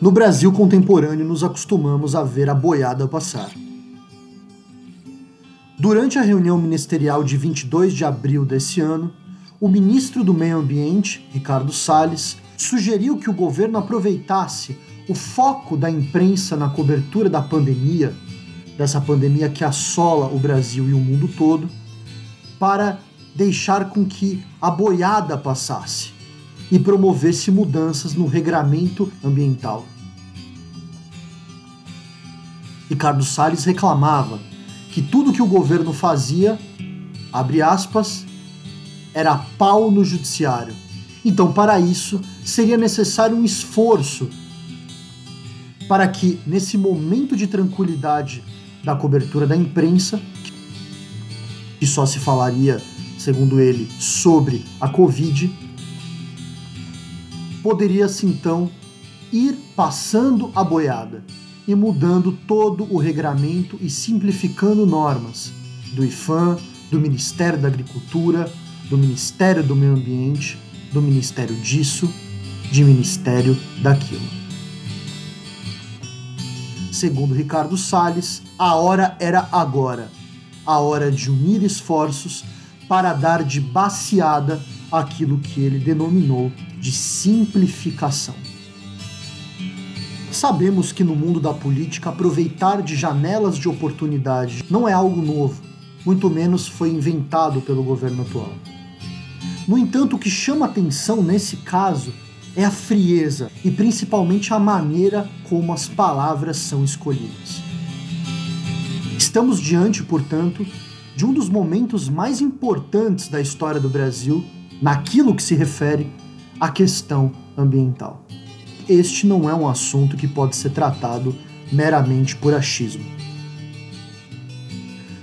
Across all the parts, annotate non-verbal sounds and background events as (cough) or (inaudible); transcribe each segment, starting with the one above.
No Brasil contemporâneo, nos acostumamos a ver a boiada passar. Durante a reunião ministerial de 22 de abril desse ano, o ministro do Meio Ambiente, Ricardo Salles, sugeriu que o governo aproveitasse o foco da imprensa na cobertura da pandemia, dessa pandemia que assola o Brasil e o mundo todo, para deixar com que a boiada passasse e promovesse mudanças no regramento ambiental. Ricardo Salles reclamava que tudo que o governo fazia, abre aspas, era pau no judiciário. Então, para isso, seria necessário um esforço para que, nesse momento de tranquilidade da cobertura da imprensa, que só se falaria, segundo ele, sobre a Covid, poderia-se então ir passando a boiada e mudando todo o regramento e simplificando normas do IFAM, do Ministério da Agricultura, do Ministério do Meio Ambiente, do Ministério disso, de Ministério daquilo. Segundo Ricardo Salles, a hora era agora, a hora de unir esforços para dar de baseada aquilo que ele denominou de simplificação. Sabemos que no mundo da política aproveitar de janelas de oportunidade não é algo novo, muito menos foi inventado pelo governo atual. No entanto, o que chama atenção nesse caso é a frieza e principalmente a maneira como as palavras são escolhidas. Estamos diante, portanto, de um dos momentos mais importantes da história do Brasil naquilo que se refere à questão ambiental. Este não é um assunto que pode ser tratado meramente por achismo.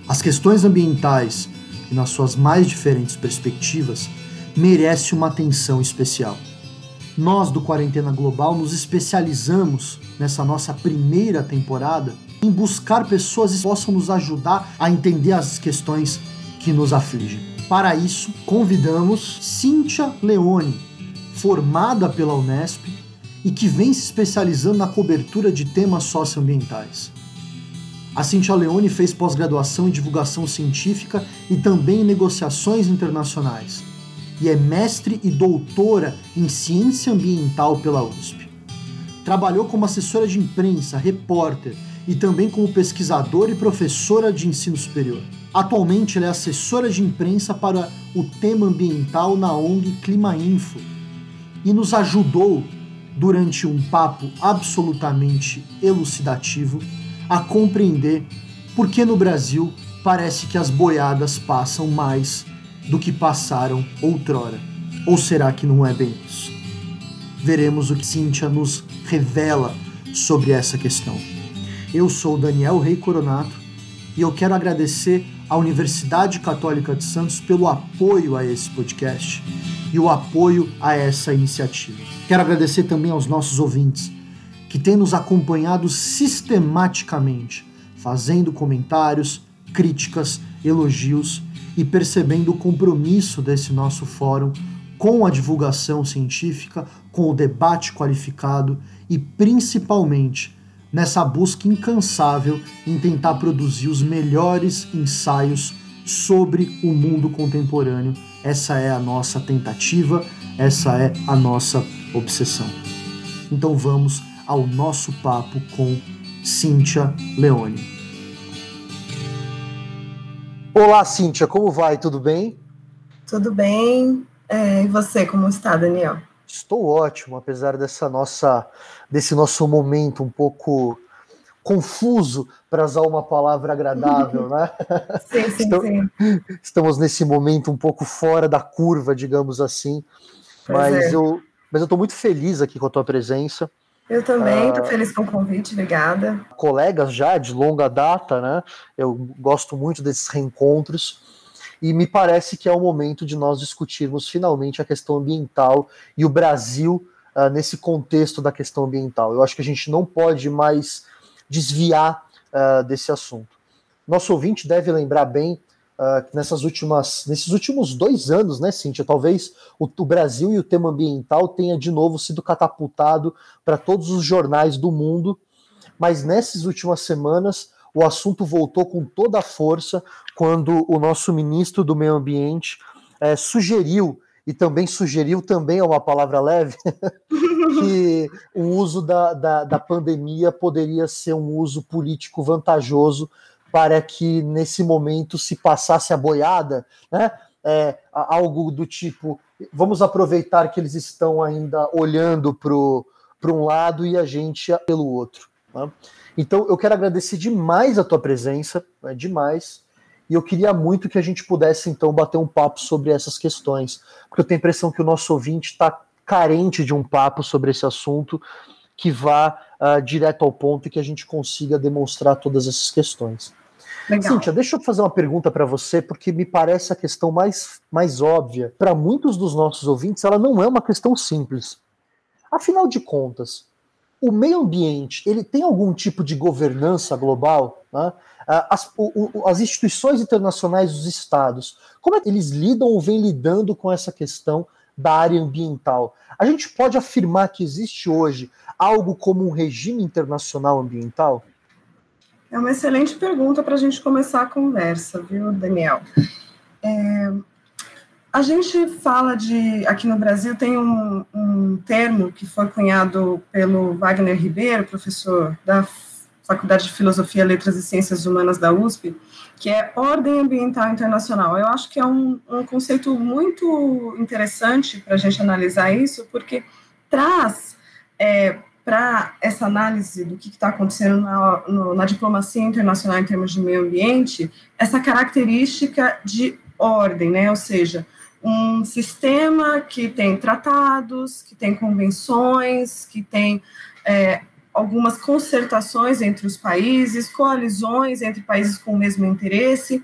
As questões ambientais, nas suas mais diferentes perspectivas, merecem uma atenção especial. Nós do Quarentena Global nos especializamos nessa nossa primeira temporada em buscar pessoas que possam nos ajudar a entender as questões que nos afligem. Para isso, convidamos Cíntia Leone, formada pela Unesp e que vem se especializando na cobertura de temas socioambientais. A Cíntia Leone fez pós-graduação em divulgação científica e também em negociações internacionais, e é mestre e doutora em ciência ambiental pela USP. Trabalhou como assessora de imprensa, repórter e também como pesquisadora e professora de ensino superior. Atualmente ela é assessora de imprensa para o tema ambiental na ONG Clima Info e nos ajudou durante um papo absolutamente elucidativo a compreender por que no Brasil parece que as boiadas passam mais do que passaram outrora. Ou será que não é bem isso? Veremos o que Cíntia nos revela sobre essa questão. Eu sou Daniel Rei Coronato e eu quero agradecer à Universidade Católica de Santos pelo apoio a esse podcast e o apoio a essa iniciativa. Quero agradecer também aos nossos ouvintes que têm nos acompanhado sistematicamente, fazendo comentários, críticas, elogios e percebendo o compromisso desse nosso fórum com a divulgação científica, com o debate qualificado e principalmente nessa busca incansável em tentar produzir os melhores ensaios sobre o mundo contemporâneo. Essa é a nossa tentativa, essa é a nossa obsessão. Então vamos ao nosso papo com Cíntia Leone. Olá, Cíntia, como vai? Tudo bem? Tudo bem. É, e você, como está, Daniel? Estou ótimo, apesar dessa nossa, desse nosso momento um pouco confuso, para usar uma palavra agradável, né? (laughs) Sim, sim, sim. Estamos nesse momento um pouco fora da curva, digamos assim. mas é. eu, mas eu estou muito feliz aqui com a tua presença. Eu também, estou uh, feliz com o convite, obrigada. Colegas já de longa data, né? Eu gosto muito desses reencontros e me parece que é o momento de nós discutirmos finalmente a questão ambiental e o Brasil uh, nesse contexto da questão ambiental. Eu acho que a gente não pode mais desviar uh, desse assunto. Nosso ouvinte deve lembrar bem uh, nessas últimas, nesses últimos dois anos, né, Cíntia? Talvez o, o Brasil e o tema ambiental tenha de novo sido catapultado para todos os jornais do mundo, mas nessas últimas semanas o assunto voltou com toda a força quando o nosso ministro do Meio Ambiente é, sugeriu e também sugeriu também é uma palavra leve (laughs) que o uso da, da, da, pandemia poderia ser um uso político vantajoso para que nesse momento se passasse a boiada, né? É, algo do tipo, vamos aproveitar que eles estão ainda olhando para um lado e a gente pelo outro. Né? Então eu quero agradecer demais a tua presença, né, demais, e eu queria muito que a gente pudesse então bater um papo sobre essas questões, porque eu tenho a impressão que o nosso ouvinte está carente de um papo sobre esse assunto que vá uh, direto ao ponto e que a gente consiga demonstrar todas essas questões. Legal. Cíntia, deixa eu fazer uma pergunta para você, porque me parece a questão mais, mais óbvia. Para muitos dos nossos ouvintes, ela não é uma questão simples. Afinal de contas, o meio ambiente ele tem algum tipo de governança global? Né? Ah, as, o, as, instituições internacionais dos estados, como é que eles lidam ou vêm lidando com essa questão da área ambiental? A gente pode afirmar que existe hoje algo como um regime internacional ambiental? É uma excelente pergunta para a gente começar a conversa, viu, Daniel? É, a gente fala de. Aqui no Brasil tem um, um termo que foi cunhado pelo Wagner Ribeiro, professor da Faculdade de Filosofia, Letras e Ciências Humanas da USP, que é Ordem Ambiental Internacional. Eu acho que é um, um conceito muito interessante para a gente analisar isso, porque traz é, para essa análise do que está acontecendo na, no, na diplomacia internacional em termos de meio ambiente, essa característica de ordem, né? Ou seja, um sistema que tem tratados, que tem convenções, que tem é, algumas concertações entre os países, coalizões entre países com o mesmo interesse.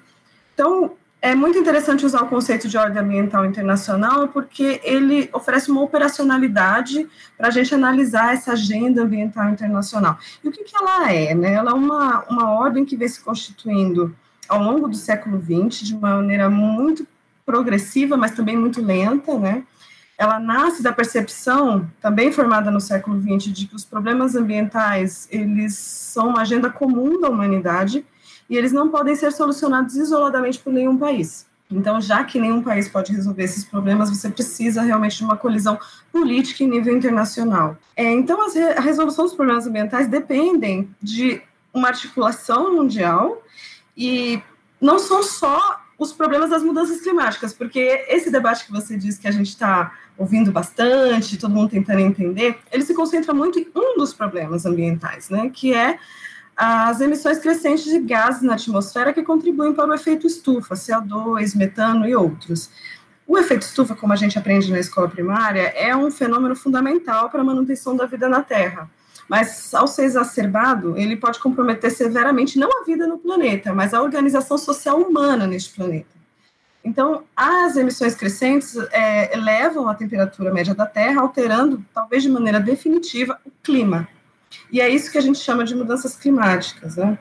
Então, é muito interessante usar o conceito de ordem ambiental internacional, porque ele oferece uma operacionalidade para a gente analisar essa agenda ambiental internacional. E o que, que ela é? Né? Ela é uma, uma ordem que vem se constituindo ao longo do século XX de uma maneira muito progressiva, mas também muito lenta, né? ela nasce da percepção, também formada no século XX, de que os problemas ambientais, eles são uma agenda comum da humanidade e eles não podem ser solucionados isoladamente por nenhum país. Então, já que nenhum país pode resolver esses problemas, você precisa realmente de uma colisão política em nível internacional. É, então, as, a resolução dos problemas ambientais dependem de uma articulação mundial e não são só os problemas das mudanças climáticas, porque esse debate que você disse que a gente está ouvindo bastante, todo mundo tentando entender, ele se concentra muito em um dos problemas ambientais, né, que é as emissões crescentes de gases na atmosfera que contribuem para o efeito estufa, CO2, metano e outros. O efeito estufa, como a gente aprende na escola primária, é um fenômeno fundamental para a manutenção da vida na Terra. Mas, ao ser exacerbado, ele pode comprometer severamente não a vida no planeta, mas a organização social humana neste planeta. Então, as emissões crescentes é, elevam a temperatura média da Terra, alterando, talvez de maneira definitiva, o clima. E é isso que a gente chama de mudanças climáticas. Né?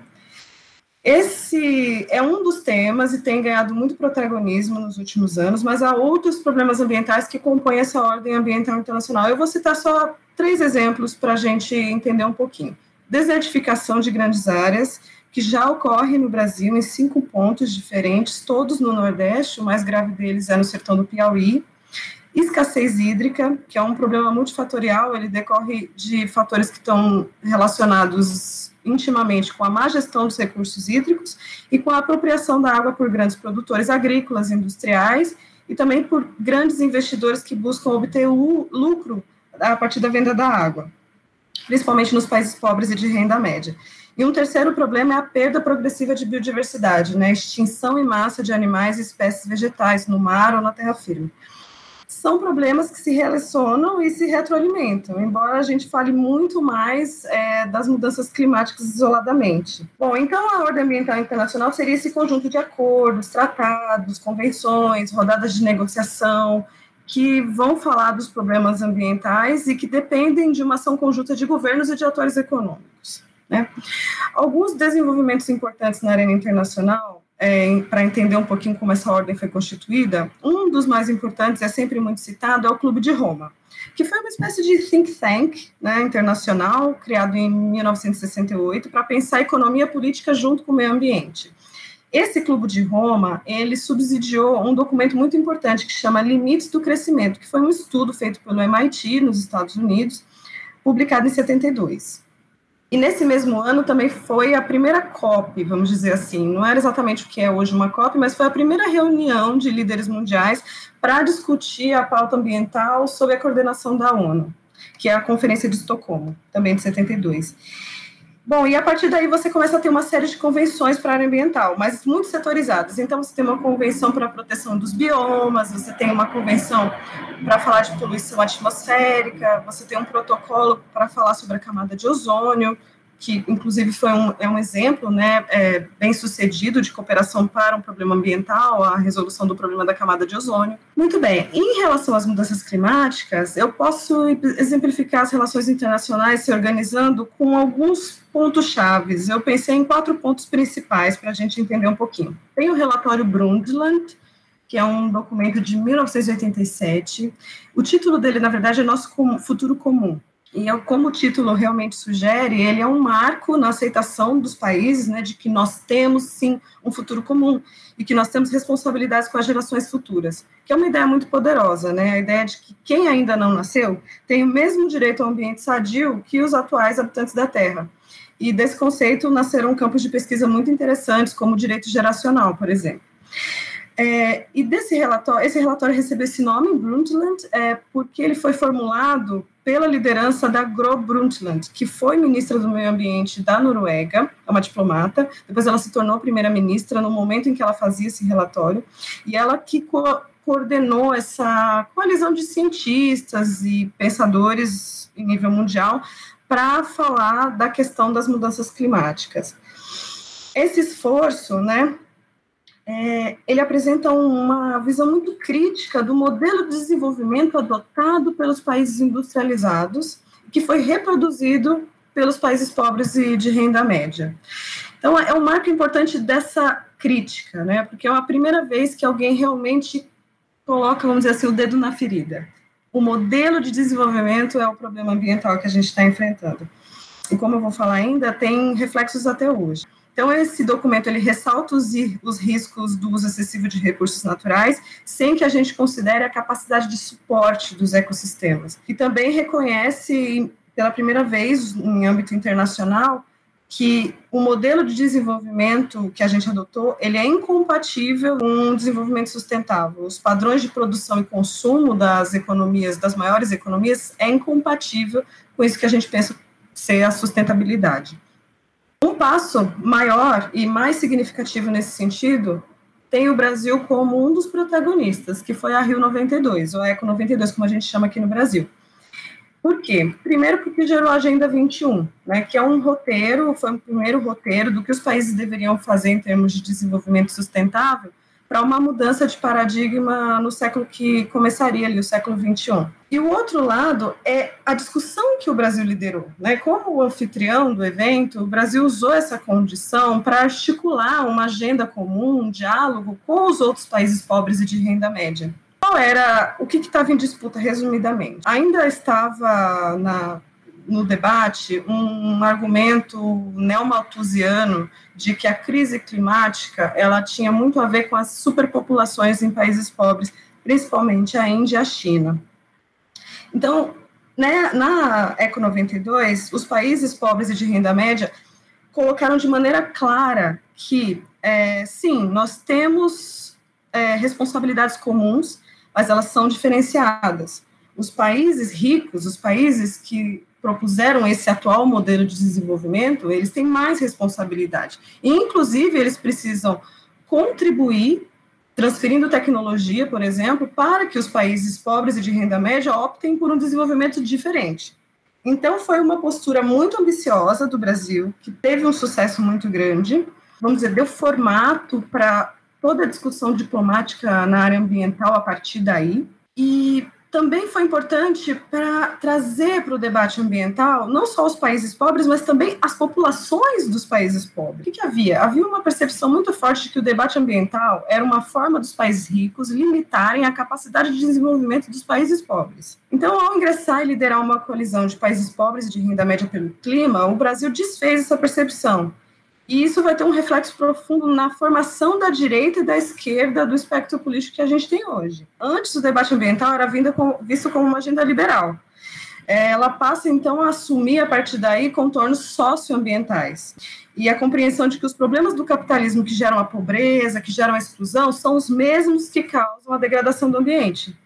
Esse é um dos temas e tem ganhado muito protagonismo nos últimos anos, mas há outros problemas ambientais que compõem essa ordem ambiental internacional. Eu vou citar só três exemplos para a gente entender um pouquinho. Desertificação de grandes áreas, que já ocorre no Brasil em cinco pontos diferentes, todos no Nordeste, o mais grave deles é no sertão do Piauí. Escassez hídrica, que é um problema multifatorial, ele decorre de fatores que estão relacionados intimamente com a má gestão dos recursos hídricos e com a apropriação da água por grandes produtores agrícolas, industriais e também por grandes investidores que buscam obter lucro a partir da venda da água, principalmente nos países pobres e de renda média. E um terceiro problema é a perda progressiva de biodiversidade, né? Extinção em massa de animais e espécies vegetais no mar ou na terra firme. São problemas que se relacionam e se retroalimentam, embora a gente fale muito mais é, das mudanças climáticas isoladamente. Bom, então a ordem ambiental internacional seria esse conjunto de acordos, tratados, convenções, rodadas de negociação, que vão falar dos problemas ambientais e que dependem de uma ação conjunta de governos e de atores econômicos. Né? Alguns desenvolvimentos importantes na arena internacional é, para entender um pouquinho como essa ordem foi constituída, um dos mais importantes, é sempre muito citado, é o Clube de Roma, que foi uma espécie de think tank né, internacional, criado em 1968, para pensar a economia política junto com o meio ambiente. Esse Clube de Roma, ele subsidiou um documento muito importante que chama Limites do Crescimento, que foi um estudo feito pelo MIT, nos Estados Unidos, publicado em 72. E nesse mesmo ano também foi a primeira COP, vamos dizer assim. Não era exatamente o que é hoje uma COP, mas foi a primeira reunião de líderes mundiais para discutir a pauta ambiental sob a coordenação da ONU, que é a Conferência de Estocolmo, também de 72. Bom, e a partir daí você começa a ter uma série de convenções para a área ambiental, mas muito setorizadas. Então, você tem uma convenção para a proteção dos biomas, você tem uma convenção para falar de poluição atmosférica, você tem um protocolo para falar sobre a camada de ozônio, que inclusive foi um, é um exemplo né, é, bem sucedido de cooperação para um problema ambiental, a resolução do problema da camada de ozônio. Muito bem, em relação às mudanças climáticas, eu posso exemplificar as relações internacionais se organizando com alguns pontos chaves. Eu pensei em quatro pontos principais para a gente entender um pouquinho. Tem o relatório Brundtland, que é um documento de 1987. O título dele, na verdade, é Nosso Futuro Comum. E eu, como o título realmente sugere, ele é um marco na aceitação dos países, né, de que nós temos sim um futuro comum e que nós temos responsabilidades com as gerações futuras, que é uma ideia muito poderosa, né, a ideia de que quem ainda não nasceu tem o mesmo direito ao ambiente sadio que os atuais habitantes da Terra. E desse conceito nasceram campos de pesquisa muito interessantes, como o direito geracional, por exemplo. É, e desse relatório, esse relatório recebeu esse nome, Brundtland, é, porque ele foi formulado pela liderança da Gro Brundtland, que foi ministra do Meio Ambiente da Noruega, é uma diplomata, depois ela se tornou primeira-ministra no momento em que ela fazia esse relatório, e ela que co coordenou essa coalizão de cientistas e pensadores em nível mundial para falar da questão das mudanças climáticas. Esse esforço, né, é, ele apresenta uma visão muito crítica do modelo de desenvolvimento adotado pelos países industrializados, que foi reproduzido pelos países pobres e de renda média. Então, é um marco importante dessa crítica, né? Porque é a primeira vez que alguém realmente coloca, vamos dizer assim, o dedo na ferida. O modelo de desenvolvimento é o problema ambiental que a gente está enfrentando. E como eu vou falar ainda, tem reflexos até hoje. Então, esse documento ele ressalta os, os riscos do uso excessivo de recursos naturais, sem que a gente considere a capacidade de suporte dos ecossistemas. E também reconhece, pela primeira vez em âmbito internacional, que o modelo de desenvolvimento que a gente adotou, ele é incompatível com um desenvolvimento sustentável. Os padrões de produção e consumo das economias, das maiores economias, é incompatível com isso que a gente pensa ser a sustentabilidade. Um passo maior e mais significativo nesse sentido tem o Brasil como um dos protagonistas, que foi a Rio 92, ou Eco 92, como a gente chama aqui no Brasil. Por quê? Primeiro porque gerou a Agenda 21, né, que é um roteiro, foi o primeiro roteiro do que os países deveriam fazer em termos de desenvolvimento sustentável para uma mudança de paradigma no século que começaria ali, o século 21. E o outro lado é a discussão que o Brasil liderou. Né? Como o anfitrião do evento, o Brasil usou essa condição para articular uma agenda comum, um diálogo com os outros países pobres e de renda média. Qual era o que estava em disputa, resumidamente? Ainda estava na no debate um argumento neomalthusiano de que a crise climática ela tinha muito a ver com as superpopulações em países pobres, principalmente a Índia e a China. Então, né, na Eco 92, os países pobres e de renda média colocaram de maneira clara que, é, sim, nós temos é, responsabilidades comuns, mas elas são diferenciadas. Os países ricos, os países que propuseram esse atual modelo de desenvolvimento, eles têm mais responsabilidade. E, inclusive, eles precisam contribuir, transferindo tecnologia, por exemplo, para que os países pobres e de renda média optem por um desenvolvimento diferente. Então, foi uma postura muito ambiciosa do Brasil, que teve um sucesso muito grande, vamos dizer, deu formato para toda a discussão diplomática na área ambiental a partir daí. E também foi importante para trazer para o debate ambiental não só os países pobres, mas também as populações dos países pobres. O que, havia? Havia uma percepção muito forte de que o debate ambiental era uma forma dos países ricos limitarem a capacidade de desenvolvimento dos países pobres. Então, ao ingressar e liderar uma colisão de países pobres de renda média pelo clima, o Brasil desfez essa percepção e isso vai ter um reflexo profundo na formação da direita e da esquerda do espectro político que a gente tem hoje. Antes, o debate ambiental era visto como uma agenda liberal. É, ela passa, então, a assumir, a partir daí, contornos socioambientais. E a compreensão de que os problemas do capitalismo que geram a pobreza, que geram a exclusão, são os mesmos que causam a degradação do ambiente.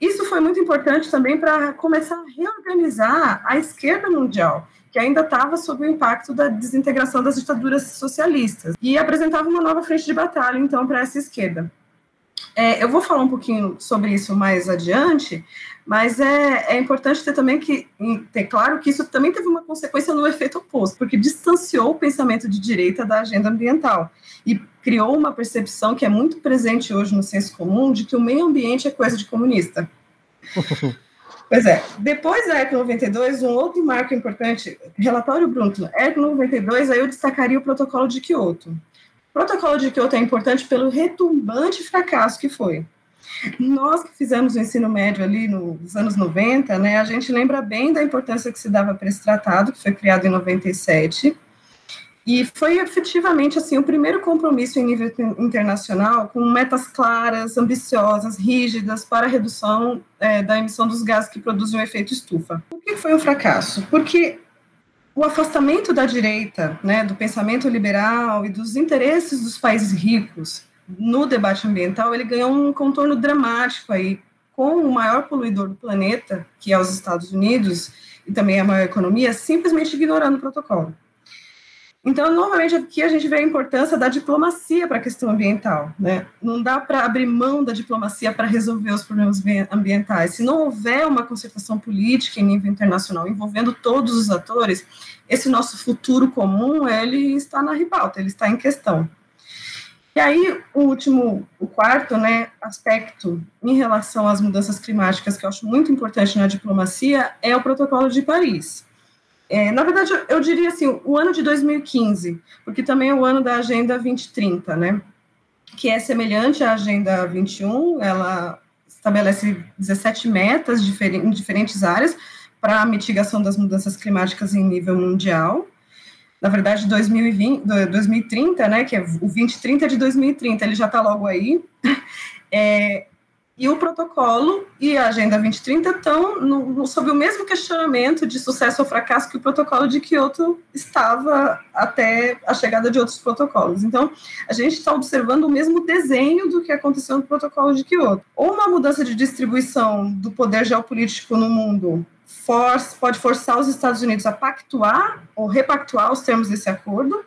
Isso foi muito importante também para começar a reorganizar a esquerda mundial que ainda estava sob o impacto da desintegração das ditaduras socialistas, e apresentava uma nova frente de batalha, então, para essa esquerda. É, eu vou falar um pouquinho sobre isso mais adiante, mas é, é importante ter também que ter claro que isso também teve uma consequência no efeito oposto, porque distanciou o pensamento de direita da agenda ambiental e criou uma percepção que é muito presente hoje no senso comum de que o meio ambiente é coisa de comunista. (laughs) Pois é. Depois da ECO 92, um outro marco importante, relatório Brundtland, ECO 92, aí eu destacaria o protocolo de Kyoto. O protocolo de Kyoto é importante pelo retumbante fracasso que foi. Nós que fizemos o ensino médio ali nos anos 90, né, a gente lembra bem da importância que se dava para esse tratado, que foi criado em 97, e foi efetivamente assim o primeiro compromisso em nível internacional com metas claras, ambiciosas, rígidas para a redução é, da emissão dos gases que produzem o efeito estufa. Por que foi um fracasso? Porque o afastamento da direita, né, do pensamento liberal e dos interesses dos países ricos no debate ambiental, ele ganhou um contorno dramático aí com o maior poluidor do planeta, que é os Estados Unidos, e também a maior economia, simplesmente ignorando o protocolo. Então, novamente, aqui a gente vê a importância da diplomacia para a questão ambiental. Né? Não dá para abrir mão da diplomacia para resolver os problemas ambientais. Se não houver uma concertação política em nível internacional envolvendo todos os atores, esse nosso futuro comum ele está na ribalta, ele está em questão. E aí, o último, o quarto né, aspecto em relação às mudanças climáticas que eu acho muito importante na diplomacia é o Protocolo de Paris. É, na verdade, eu diria assim, o ano de 2015, porque também é o ano da Agenda 2030, né? Que é semelhante à Agenda 21, ela estabelece 17 metas em diferentes áreas para a mitigação das mudanças climáticas em nível mundial. Na verdade, 2020, 2030, né, que é o 2030 de 2030, ele já está logo aí. (laughs) É, e o protocolo e a Agenda 2030 estão no, no, sob o mesmo questionamento de sucesso ou fracasso que o protocolo de Kyoto estava até a chegada de outros protocolos. Então, a gente está observando o mesmo desenho do que aconteceu no protocolo de Kyoto. Ou uma mudança de distribuição do poder geopolítico no mundo pode forçar os Estados Unidos a pactuar ou repactuar os termos desse acordo,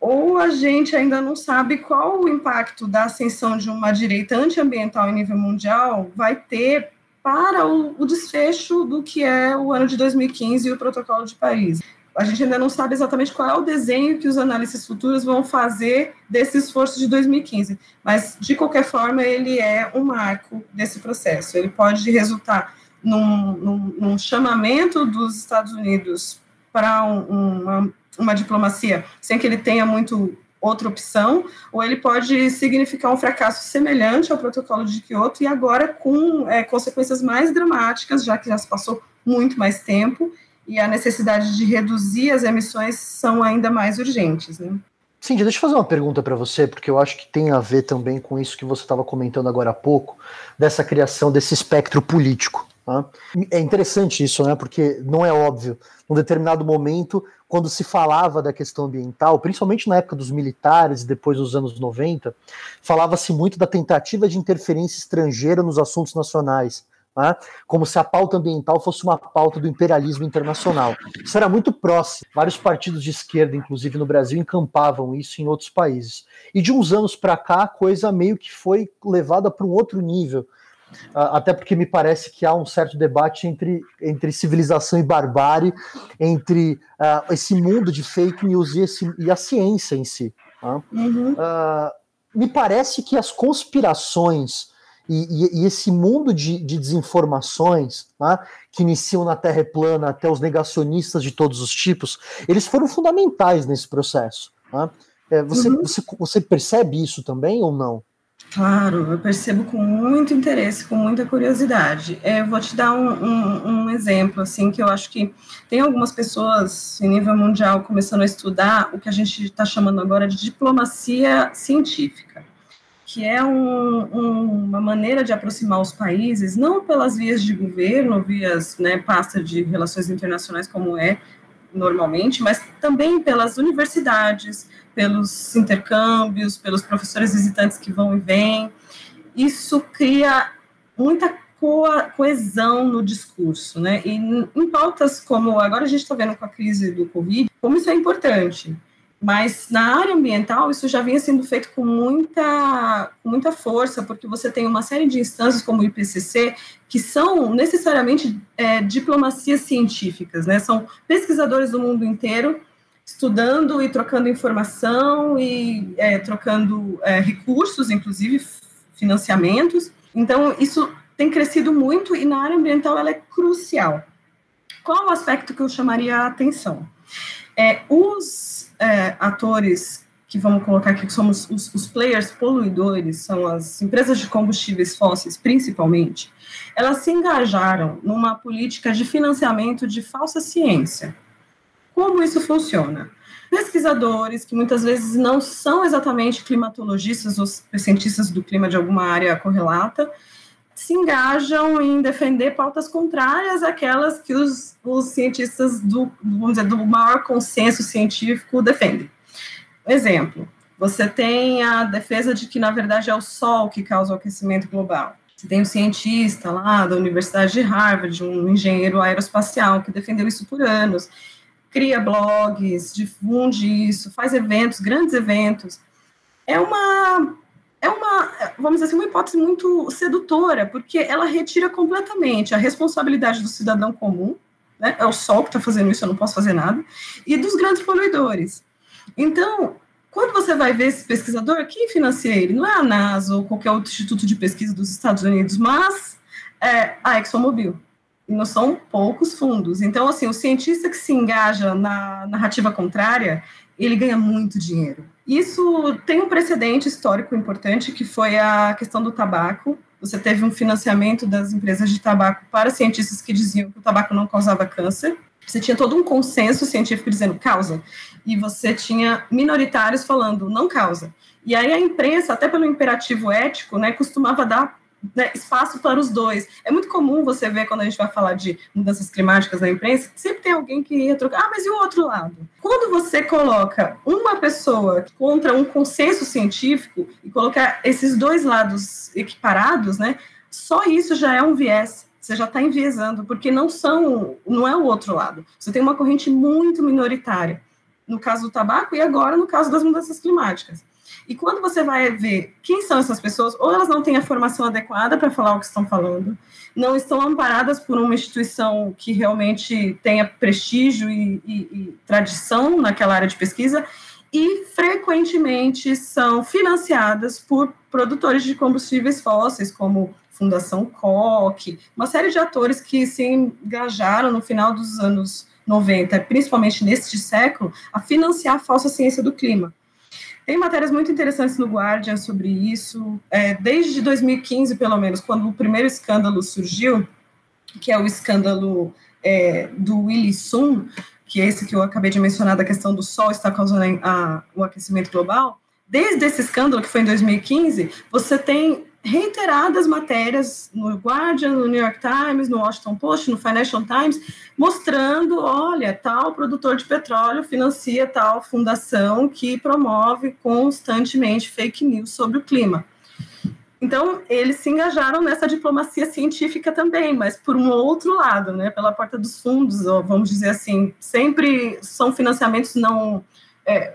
ou a gente ainda não sabe qual o impacto da ascensão de uma direita antiambiental em nível mundial vai ter para o, o, desfecho do que é o ano de 2015 e o Protocolo de Paris. A gente ainda não sabe exatamente qual é o desenho que os analistas futuros vão fazer desse esforço de 2015, mas de qualquer forma ele é um marco desse processo. Ele pode resultar num, num, num chamamento dos Estados Unidos para um, uma uma diplomacia sem que ele tenha muito outra opção, ou ele pode significar um fracasso semelhante ao protocolo de Kyoto e agora com é, consequências mais dramáticas, já que já se passou muito mais tempo e a necessidade de reduzir as emissões são ainda mais urgentes. Né? Cindy, deixa eu fazer uma pergunta para você, porque eu acho que tem a ver também com isso que você estava comentando agora há pouco, dessa criação desse espectro político. Tá? É interessante isso, né? Porque não é óbvio. Num determinado momento, quando se falava da questão ambiental, principalmente na época dos militares e depois dos anos 90, falava-se muito da tentativa de interferência estrangeira nos assuntos nacionais. Né? Como se a pauta ambiental fosse uma pauta do imperialismo internacional. Isso era muito próximo. Vários partidos de esquerda, inclusive no Brasil, encampavam isso em outros países. E de uns anos para cá, a coisa meio que foi levada para um outro nível até porque me parece que há um certo debate entre, entre civilização e barbárie, entre uh, esse mundo de fake news e, esse, e a ciência em si. Tá? Uhum. Uh, me parece que as conspirações e, e, e esse mundo de, de desinformações né, que iniciam na Terra plana até os negacionistas de todos os tipos, eles foram fundamentais nesse processo. Né? É, você, uhum. você, você percebe isso também ou não? Claro, eu percebo com muito interesse, com muita curiosidade. É, eu vou te dar um, um, um, exemplo, assim, que eu acho que tem algumas pessoas em nível mundial começando a estudar o que a gente está chamando agora de diplomacia científica, que é um, uma maneira de aproximar os países, não pelas vias de governo, vias, né, pasta de relações internacionais como é normalmente, mas também pelas universidades, pelos intercâmbios, pelos professores visitantes que vão e vêm. Isso cria muita co coesão no discurso, né? E em pautas como agora a gente está vendo com a crise do Covid, como isso é importante. Mas na área ambiental, isso já vinha sendo feito com muita, com muita força, porque você tem uma série de instâncias, como o IPCC, que são necessariamente é, diplomacias científicas, né? São pesquisadores do mundo inteiro estudando e trocando informação e é, trocando é, recursos, inclusive financiamentos. Então, isso tem crescido muito e na área ambiental ela é crucial. Qual o aspecto que eu chamaria a atenção? É, os é, atores que vamos colocar aqui, que somos os, os, players poluidores, são as empresas de combustíveis fósseis, principalmente, elas se engajaram numa política de financiamento de falsa ciência. Como isso funciona? Pesquisadores, que muitas vezes não são exatamente climatologistas ou cientistas do clima de alguma área correlata, se engajam em defender pautas contrárias àquelas que os, os cientistas do, vamos dizer, do maior consenso científico defendem. Exemplo, você tem a defesa de que, na verdade, é o Sol que causa o aquecimento global. Você tem um cientista lá da Universidade de Harvard, um engenheiro aeroespacial, que defendeu isso por anos cria blogs, difunde isso, faz eventos, grandes eventos. É uma, é uma, vamos dizer assim, uma hipótese muito sedutora, porque ela retira completamente a responsabilidade do cidadão comum, né? é o sol que está fazendo isso, eu não posso fazer nada, e dos grandes poluidores. Então, quando você vai ver esse pesquisador, quem financia ele? Não é a NASA ou qualquer outro instituto de pesquisa dos Estados Unidos, mas é a ExxonMobil não são poucos fundos. Então, assim, o cientista que se engaja na narrativa contrária, ele ganha muito dinheiro. Isso tem um precedente histórico importante, que foi a questão do tabaco. Você teve um financiamento das empresas de tabaco para cientistas que diziam que o tabaco não causava câncer. Você tinha todo um consenso científico dizendo causa, e você tinha minoritários falando não causa. E aí a imprensa, até pelo imperativo ético, né, costumava dar né, espaço para os dois. É muito comum você ver quando a gente vai falar de mudanças climáticas na imprensa, sempre tem alguém que ia trocar, ah, mas e o outro lado? Quando você coloca uma pessoa contra um consenso científico e colocar esses dois lados equiparados, né, só isso já é um viés. Você já está enviesando, porque não são, não é o outro lado. Você tem uma corrente muito minoritária, no caso do tabaco e agora no caso das mudanças climáticas. E quando você vai ver quem são essas pessoas, ou elas não têm a formação adequada para falar o que estão falando, não estão amparadas por uma instituição que realmente tenha prestígio e, e, e tradição naquela área de pesquisa, e frequentemente são financiadas por produtores de combustíveis fósseis, como Fundação Koch, uma série de atores que se engajaram no final dos anos 90, principalmente neste século, a financiar a falsa ciência do clima. Tem matérias muito interessantes no Guardian sobre isso, é, desde 2015, pelo menos, quando o primeiro escândalo surgiu, que é o escândalo é, do Willy Sun, que é esse que eu acabei de mencionar, da questão do Sol estar causando a, o aquecimento global. Desde esse escândalo, que foi em 2015, você tem reiteradas matérias no Guardian, no New York Times, no Washington Post, no Financial Times, mostrando, olha, tal produtor de petróleo financia tal fundação que promove constantemente fake news sobre o clima. Então, eles se engajaram nessa diplomacia científica também, mas por um outro lado, né, pela porta dos fundos, ou vamos dizer assim, sempre são financiamentos não é,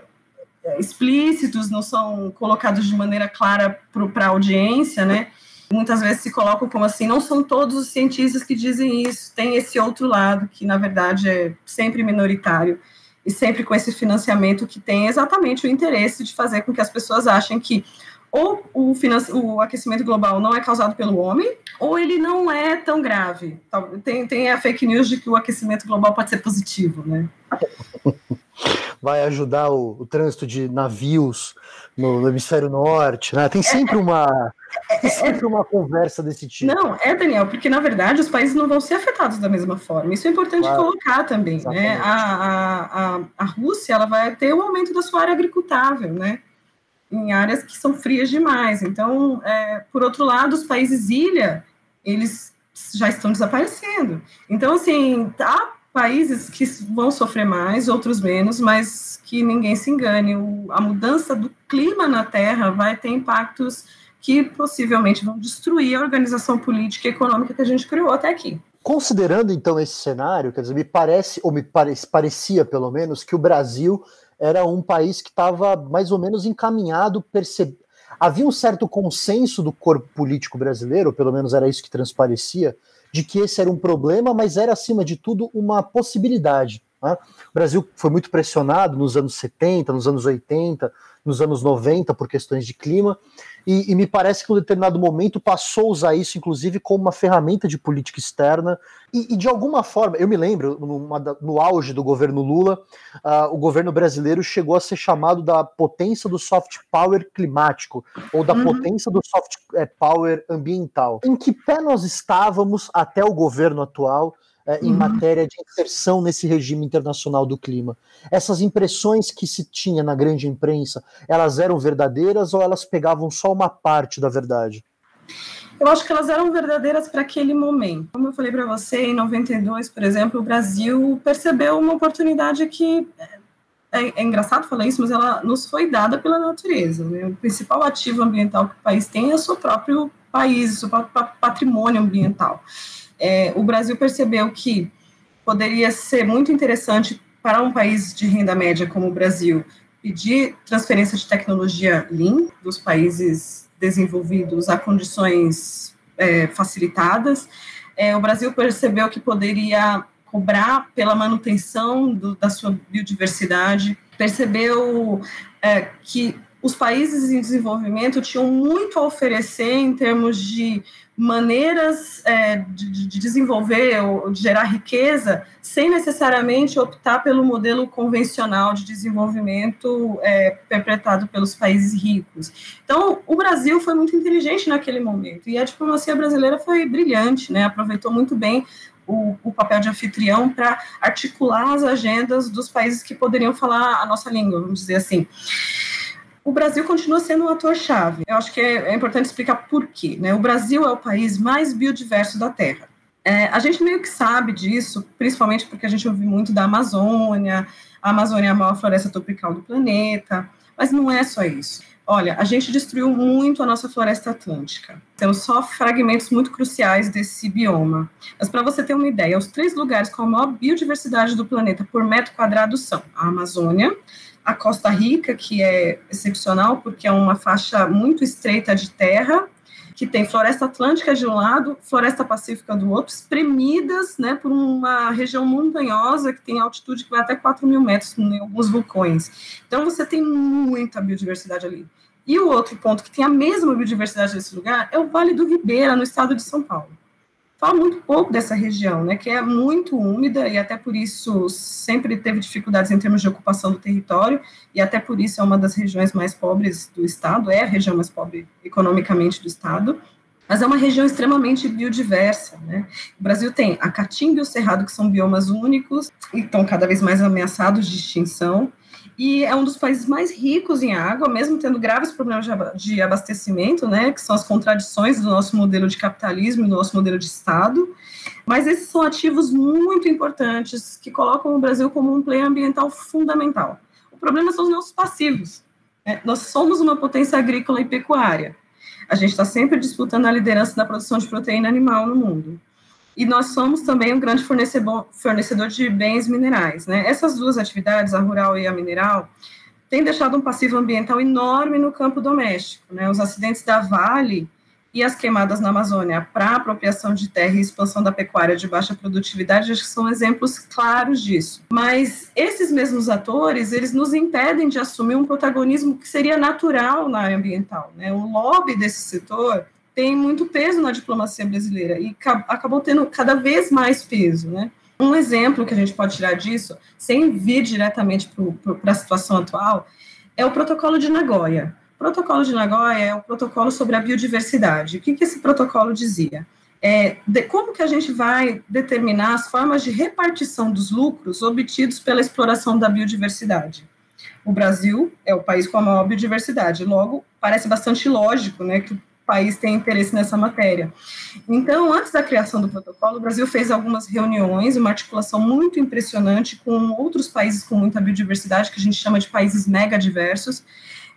explícitos, não são colocados de maneira clara para a audiência, né? Muitas vezes se colocam como assim, não são todos os cientistas que dizem isso, tem esse outro lado que, na verdade, é sempre minoritário e sempre com esse financiamento que tem exatamente o interesse de fazer com que as pessoas achem que ou o, o, aquecimento global não é causado pelo homem, ou ele não é tão grave. Tem, tem a fake news de que o aquecimento global pode ser positivo, né? (laughs) Vai ajudar o, o trânsito de navios no, no, hemisfério norte, né? Tem sempre uma tem sempre uma conversa desse tipo. Não, é Daniel, porque na verdade os países não vão ser afetados da mesma forma. Isso é importante claro. colocar também, né? Exatamente. né? A, a, a, a Rússia ela vai ter um aumento da sua área agricultável, né? em áreas que são frias demais. Então, é, por outro lado, os países ilha, eles já estão desaparecendo. Então, assim, há países que vão sofrer mais, outros menos, mas que ninguém se engane, o, a mudança do clima na Terra vai ter impactos que possivelmente vão destruir a organização política e econômica que a gente criou até aqui. Considerando então esse cenário, quer dizer, me parece, ou me parece, parecia pelo menos, que o Brasil era um país que estava mais ou menos encaminhado, percebe... havia um certo consenso do corpo político brasileiro, ou pelo menos era isso que transparecia, de que esse era um problema, mas era acima de tudo uma possibilidade. Né? O Brasil foi muito pressionado nos anos 70, nos anos 80, nos anos 90 por questões de clima, e, e, me parece que em um determinado momento passou a usar isso, inclusive, como uma ferramenta de política externa, e, e de alguma forma, eu me lembro, numa, no auge do governo Lula, uh, o governo brasileiro chegou a ser chamado da potência do soft power climático, ou da uhum. potência do soft é, power ambiental. Em que pé nós estávamos até o governo atual? É, em uhum. matéria de inserção nesse regime internacional do clima. Essas impressões que se tinha na grande imprensa, elas eram verdadeiras ou elas pegavam só uma parte da verdade? Eu acho que elas eram verdadeiras para aquele momento. Como eu falei para você, em 92, por exemplo, o Brasil percebeu uma oportunidade que é, é, engraçado falar isso, mas ela nos foi dada pela natureza. Né? O principal ativo ambiental que o país tem é o seu próprio país, o seu próprio patrimônio ambiental é, o Brasil percebeu que poderia ser muito interessante para um país de renda média como o Brasil pedir transferência de tecnologia Lean dos países desenvolvidos a condições é, facilitadas. É, o Brasil percebeu que poderia cobrar pela manutenção do, da sua biodiversidade, percebeu é, que os países em desenvolvimento tinham muito a oferecer em termos de maneiras é, de, de, desenvolver ou de gerar riqueza sem necessariamente optar pelo modelo convencional de desenvolvimento é, perpetrado pelos países ricos. Então, o Brasil foi muito inteligente naquele momento e a diplomacia brasileira foi brilhante, né? aproveitou muito bem o, o, papel de anfitrião para articular as agendas dos países que poderiam falar a nossa língua, vamos dizer assim o Brasil continua sendo um ator-chave. Eu acho que é, é, importante explicar por quê. Né? O Brasil é o país mais biodiverso da Terra. É, a gente meio que sabe disso, principalmente porque a gente ouve muito da Amazônia, a Amazônia é a maior floresta tropical do planeta, mas não é só isso. Olha, a gente destruiu muito a nossa floresta atlântica. Temos só fragmentos muito cruciais desse bioma. Mas para você ter uma ideia, os três lugares com a maior biodiversidade do planeta por metro quadrado são a Amazônia, a Costa Rica, que é excepcional porque é uma faixa muito estreita de terra, que tem floresta atlântica de um lado, floresta pacífica do outro, espremidas né, por uma região montanhosa que tem altitude que vai até 4 mil metros em alguns vulcões. Então você tem muita biodiversidade ali. E o outro ponto que tem a mesma biodiversidade nesse lugar é o Vale do Ribeira, no estado de São Paulo fala muito pouco dessa região, né, que é muito úmida e até por isso sempre teve dificuldades em termos de ocupação do território e até por isso é uma das regiões mais pobres do estado, é a região mais pobre economicamente do estado, mas é uma região extremamente biodiversa, né? O Brasil tem a caatinga e o cerrado, que são biomas únicos e estão cada vez mais ameaçados de extinção, e é um dos países mais ricos em água, mesmo tendo graves problemas de abastecimento, né, que são as contradições do nosso modelo de capitalismo e do nosso modelo de Estado. Mas esses são ativos muito importantes que colocam o Brasil como um player ambiental fundamental. O problema são os nossos passivos. Né? Nós somos uma potência agrícola e pecuária. A gente está sempre disputando a liderança da produção de proteína animal no mundo e nós somos também um grande fornecedor, de bens minerais. Né? Essas duas atividades, a rural e a mineral, têm deixado um passivo ambiental enorme no campo doméstico. Né? Os acidentes da Vale e as queimadas na Amazônia para apropriação de terra e expansão da pecuária de baixa produtividade, acho que são exemplos claros disso. Mas esses mesmos atores, eles nos impedem de assumir um protagonismo que seria natural na área ambiental. Né? O lobby desse setor tem muito peso na diplomacia brasileira e acabou tendo cada vez mais peso, né? Um exemplo que a gente pode tirar disso, sem vir diretamente para a situação atual, é o Protocolo de Nagoya. O protocolo de Nagoya é o protocolo sobre a biodiversidade. O que, que esse protocolo dizia? É, de, como que a gente vai determinar as formas de repartição dos lucros obtidos pela exploração da biodiversidade? O Brasil é o país com a maior biodiversidade, logo parece bastante lógico, né, que país tem interesse nessa matéria. Então, antes da criação do protocolo, o Brasil fez algumas reuniões, uma articulação muito impressionante com outros países com muita biodiversidade, que a gente chama de países mega diversos,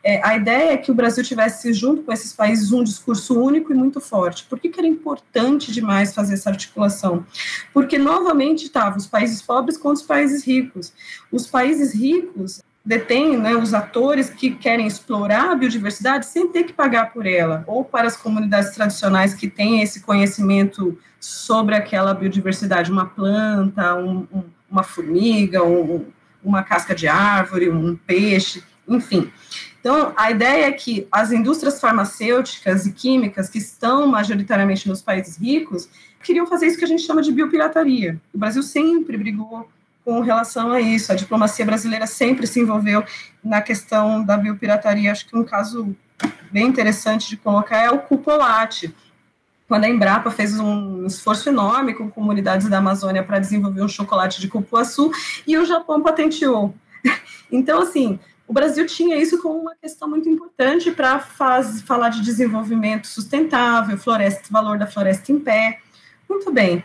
é, a ideia é que o Brasil tivesse, junto com esses países, um discurso único e muito forte. Por que, que era importante demais fazer essa articulação? Porque, novamente, estavam os países pobres contra os países ricos. Os países ricos detêm né, os atores que querem explorar a biodiversidade sem ter que pagar por ela, ou para as comunidades tradicionais que têm esse conhecimento sobre aquela biodiversidade, uma planta, um, um, uma formiga, um, uma casca de árvore, um peixe, enfim. Então, a ideia é que as indústrias farmacêuticas e químicas que estão majoritariamente nos países ricos queriam fazer isso que a gente chama de biopirataria. O Brasil sempre brigou com relação a isso. A diplomacia brasileira sempre se envolveu na questão da biopirataria. Acho que um caso bem interessante de colocar é o cupolate. Quando a Embrapa fez um esforço enorme com comunidades da Amazônia para desenvolver um chocolate de cupuaçu e o Japão patenteou. (laughs) Então, assim, o Brasil tinha isso como uma questão muito importante para falar de desenvolvimento sustentável, floresta, valor da floresta em pé. Muito bem.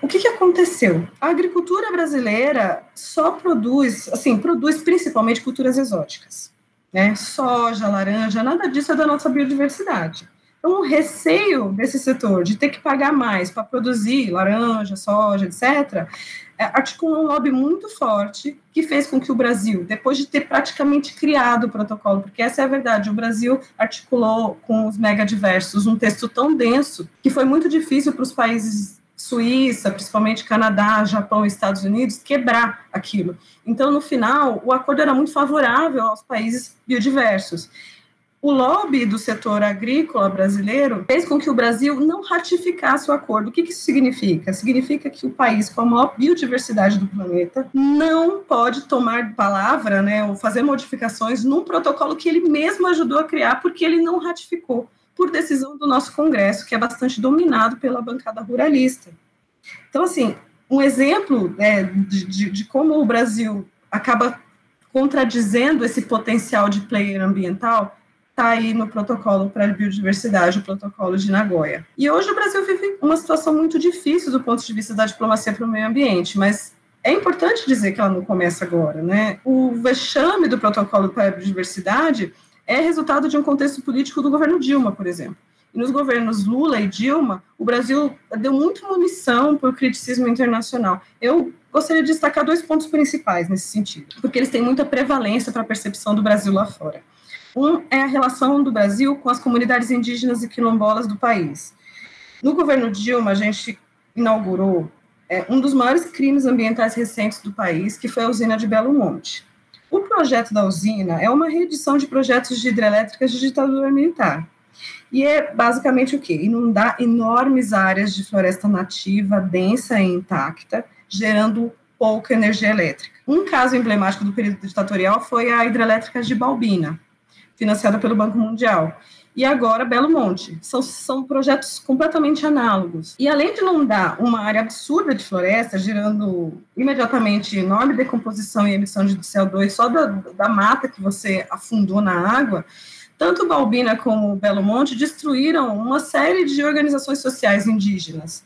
O que, que aconteceu? A agricultura brasileira só produz, assim, produz principalmente culturas exóticas, né? Soja, laranja, nada disso é da nossa biodiversidade. Então, o receio desse setor de ter que pagar mais para produzir laranja, soja, etc., é, articulou um lobby muito forte que fez com que o Brasil, depois de ter praticamente criado o protocolo, porque essa é a verdade, o Brasil articulou com os megadiversos um texto tão denso que foi muito difícil para os países Suíça, principalmente Canadá, Japão e Estados Unidos, quebrar aquilo. Então, no final, o acordo era muito favorável aos países biodiversos o lobby do setor agrícola brasileiro fez com que o Brasil não ratificasse o acordo. O que, isso significa? Significa que o país com a maior biodiversidade do planeta não pode tomar palavra, né, ou fazer modificações num protocolo que ele mesmo ajudou a criar, porque ele não ratificou, por decisão do nosso Congresso, que é bastante dominado pela bancada ruralista. Então, assim, um exemplo né, de, de, de como o Brasil acaba contradizendo esse potencial de player ambiental está aí no protocolo para a biodiversidade, o protocolo de Nagoya. E hoje o Brasil vive uma situação muito difícil do ponto de vista da diplomacia para o meio ambiente, mas é importante dizer que ela não começa agora, né? O vexame do protocolo para a biodiversidade é resultado de um contexto político do governo Dilma, por exemplo. E nos governos Lula e Dilma, o Brasil deu muita munição para o criticismo internacional. Eu gostaria de destacar dois pontos principais nesse sentido, porque eles têm muita prevalência para a percepção do Brasil lá fora. Um é a relação do Brasil com as comunidades indígenas e quilombolas do país. No governo Dilma, a gente inaugurou é, um dos maiores crimes ambientais recentes do país, que foi a usina de Belo Monte. O projeto da usina é uma reedição de projetos de hidrelétricas de ditadura militar. E é basicamente o quê? Inundar enormes áreas de floresta nativa, densa e intacta, gerando pouca energia elétrica. Um caso emblemático do período ditatorial foi a hidrelétrica de Balbina, financiada pelo Banco Mundial. E agora Belo Monte. São, são projetos completamente análogos. E além de não dar uma área absurda de floresta, gerando imediatamente enorme decomposição e emissão de CO2 só da, da mata que você afundou na água, tanto Balbina como Belo Monte destruíram uma série de organizações sociais indígenas.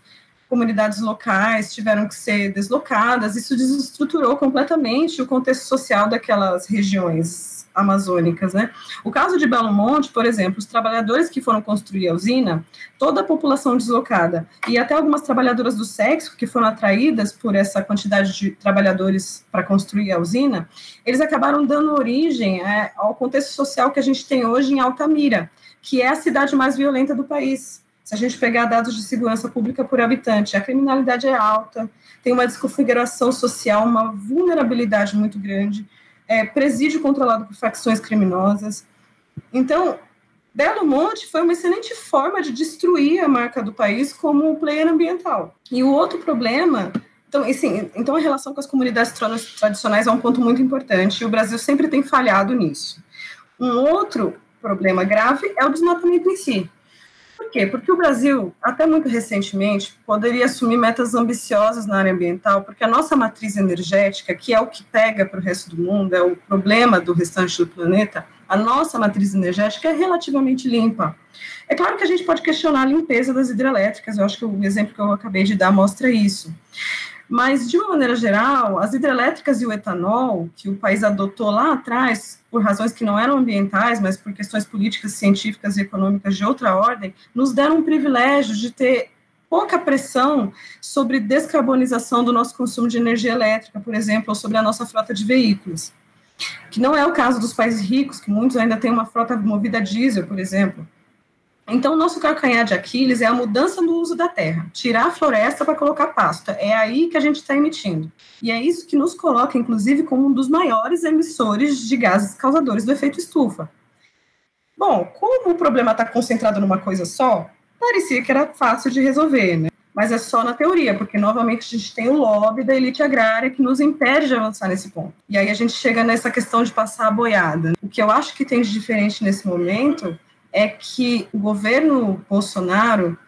Comunidades locais tiveram que ser deslocadas, isso desestruturou completamente o contexto social daquelas regiões amazônicas, né? O caso de Belo Monte, por exemplo, os trabalhadores que foram construir a usina, toda a população deslocada e até algumas trabalhadoras do sexo que foram atraídas por essa quantidade de trabalhadores para construir a usina, eles acabaram dando origem é, ao contexto social que a gente tem hoje em Altamira, que é a cidade mais violenta do país. Se a gente pegar dados de segurança pública por habitante, a criminalidade é alta, tem uma desconfiguração social, uma vulnerabilidade muito grande, é, presídio controlado por facções criminosas. Então, Belo Monte foi uma excelente forma de destruir a marca do país como player ambiental. E o outro problema então, assim, então, a relação com as comunidades tradicionais é um ponto muito importante e o Brasil sempre tem falhado nisso. Um outro problema grave é o desmatamento em si. Por quê? Porque o Brasil, até muito recentemente, poderia assumir metas ambiciosas na área ambiental, porque a nossa matriz energética, que é o que pega para o resto do mundo, é o problema do restante do planeta, a nossa matriz energética é relativamente limpa. É claro que a gente pode questionar a limpeza das hidrelétricas, eu acho que o exemplo que eu acabei de dar mostra isso. Mas, de uma maneira geral, as hidrelétricas e o etanol, que o país adotou lá atrás, por razões que não eram ambientais, mas por questões políticas, científicas e econômicas de outra ordem, nos deram um privilégio de ter pouca pressão sobre descarbonização do nosso consumo de energia elétrica, por exemplo, ou sobre a nossa frota de veículos. Que não é o caso dos países ricos, que muitos ainda têm uma frota movida a diesel, por exemplo. Então, o nosso calcanhar de Aquiles é a mudança no uso da terra, tirar a floresta para colocar pasta. É aí que a gente está emitindo. E é isso que nos coloca, inclusive, como um dos maiores emissores de gases causadores do efeito estufa. Bom, como o problema está concentrado numa coisa só, parecia que era fácil de resolver, né? Mas é só na teoria, porque novamente a gente tem o lobby da elite agrária que nos impede de avançar nesse ponto. E aí a gente chega nessa questão de passar a boiada. O que eu acho que tem de diferente nesse momento é que o governo Bolsonaro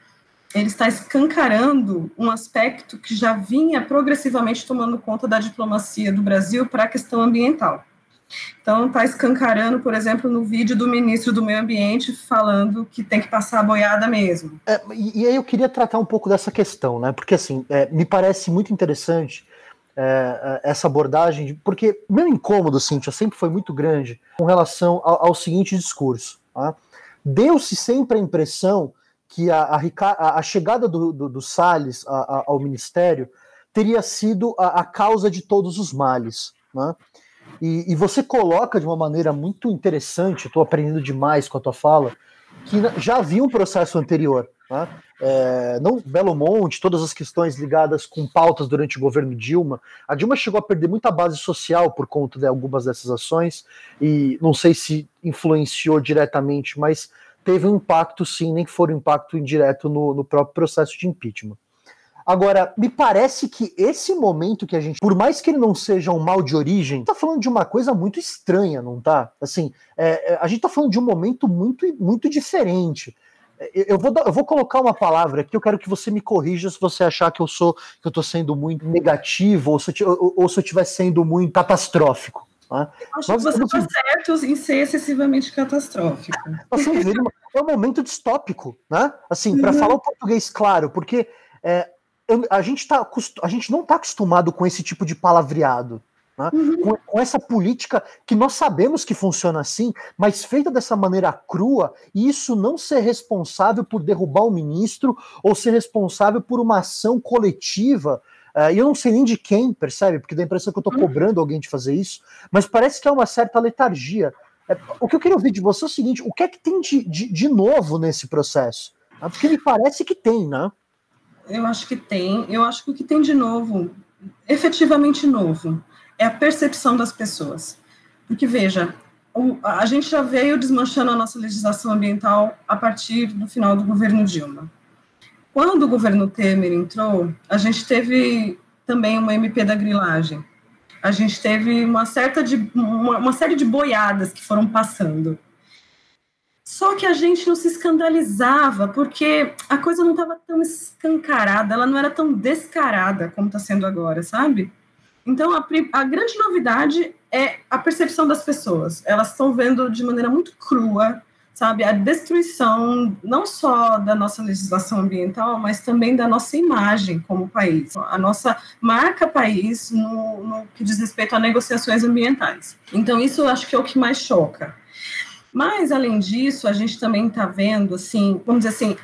ele está escancarando um aspecto que já vinha progressivamente tomando conta da diplomacia do Brasil para a questão ambiental. Então, está escancarando, por exemplo, no vídeo do ministro do Meio Ambiente falando que tem que passar a boiada mesmo. É, e, aí eu queria tratar um pouco dessa questão, né? Porque, assim, é, me parece muito interessante é, é essa abordagem, porque meu incômodo, Cíntia, sempre foi muito grande com relação ao, ao seguinte discurso. Tá? Deu-se sempre a impressão que a, a, a chegada do, do, do Salles a, ao ministério teria sido a, causa de todos os males. Né? E, e, você coloca de uma maneira muito interessante, estou aprendendo demais com a tua fala, que já havia um processo anterior. Né? É, não Belo Monte, todas as questões ligadas com pautas durante o governo Dilma. A Dilma chegou a perder muita base social por conta de algumas dessas ações, e não sei se influenciou diretamente, mas teve um impacto sim, nem que for um impacto indireto no, no próprio processo de impeachment. Agora, me parece que esse momento que a gente, por mais que ele não seja um mal de origem, tá falando de uma coisa muito estranha, não tá? Assim, é, é a gente tá falando de um momento muito, muito diferente. Eu vou, eu vou colocar uma palavra aqui, eu quero que você me corrija se você achar que eu sou que eu tô sendo muito negativo ou se eu, eu estiver sendo muito catastrófico. Tá? Acho Nós que você está certo em ser excessivamente catastrófico. (laughs) é um momento distópico, né? Assim, para uhum. falar o português claro, porque é, a, gente tá, a gente não está acostumado com esse tipo de palavreado. Né? Uhum. Com, com, essa política que nós sabemos que funciona assim, mas feita dessa maneira crua, e isso não ser responsável por derrubar o ministro ou ser responsável por uma ação coletiva. Uh, e eu não sei nem de quem, percebe? Porque dá a impressão que eu estou uhum. cobrando alguém de fazer isso, mas parece que é uma certa letargia. É, o que eu queria ouvir de você é o seguinte: o que é que tem de, de, de novo nesse processo? Ah, porque me parece que tem, né? Eu acho que tem. Eu acho que o que tem de novo, efetivamente novo, é a percepção das pessoas. Porque, veja, a gente já veio desmanchando a nossa legislação ambiental a partir do final do governo Dilma. Quando o governo Temer entrou, a gente teve também uma MP da grilagem. A gente teve uma certa de uma, uma série de boiadas que foram passando. Só que a gente não se escandalizava, porque a coisa não estava tão escancarada, ela não era tão descarada como está sendo agora, sabe? Então, a, a, grande novidade é a percepção das pessoas. Elas estão vendo de maneira muito crua, sabe, a destruição não só da nossa legislação ambiental, mas também da nossa imagem como país, a nossa marca país no, no que diz respeito a negociações ambientais. Então, isso eu acho que é o que mais choca. Mas, além disso, a gente também está vendo, assim, vamos dizer assim,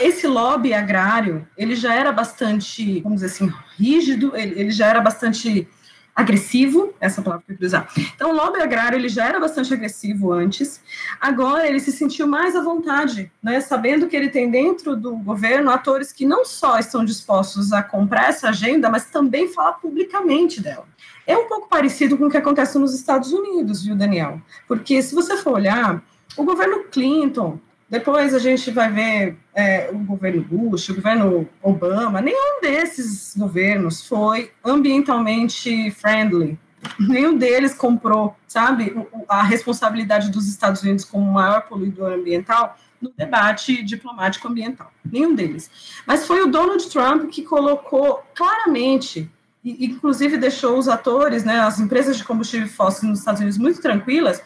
esse lobby agrário, ele já era bastante, vamos dizer assim, rígido, ele, ele já era bastante agressivo, essa palavra que eu usar. Então, o lobby agrário ele já era bastante agressivo antes, agora ele se sentiu mais à vontade, né, sabendo que ele tem dentro do governo atores que não só estão dispostos a comprar essa agenda, mas também falar publicamente dela. É um pouco parecido com o que acontece nos Estados Unidos, viu, Daniel? Porque se você for olhar, o governo Clinton, depois a gente vai ver é, o governo Bush, o governo Obama, nenhum desses governos foi ambientalmente friendly. Nenhum deles comprou, sabe, a responsabilidade dos Estados Unidos como maior poluidor ambiental no debate diplomático ambiental. Nenhum deles. Mas foi o Donald Trump que colocou claramente e, inclusive deixou os atores, né, as empresas de combustível fóssil nos Estados Unidos muito tranquilas,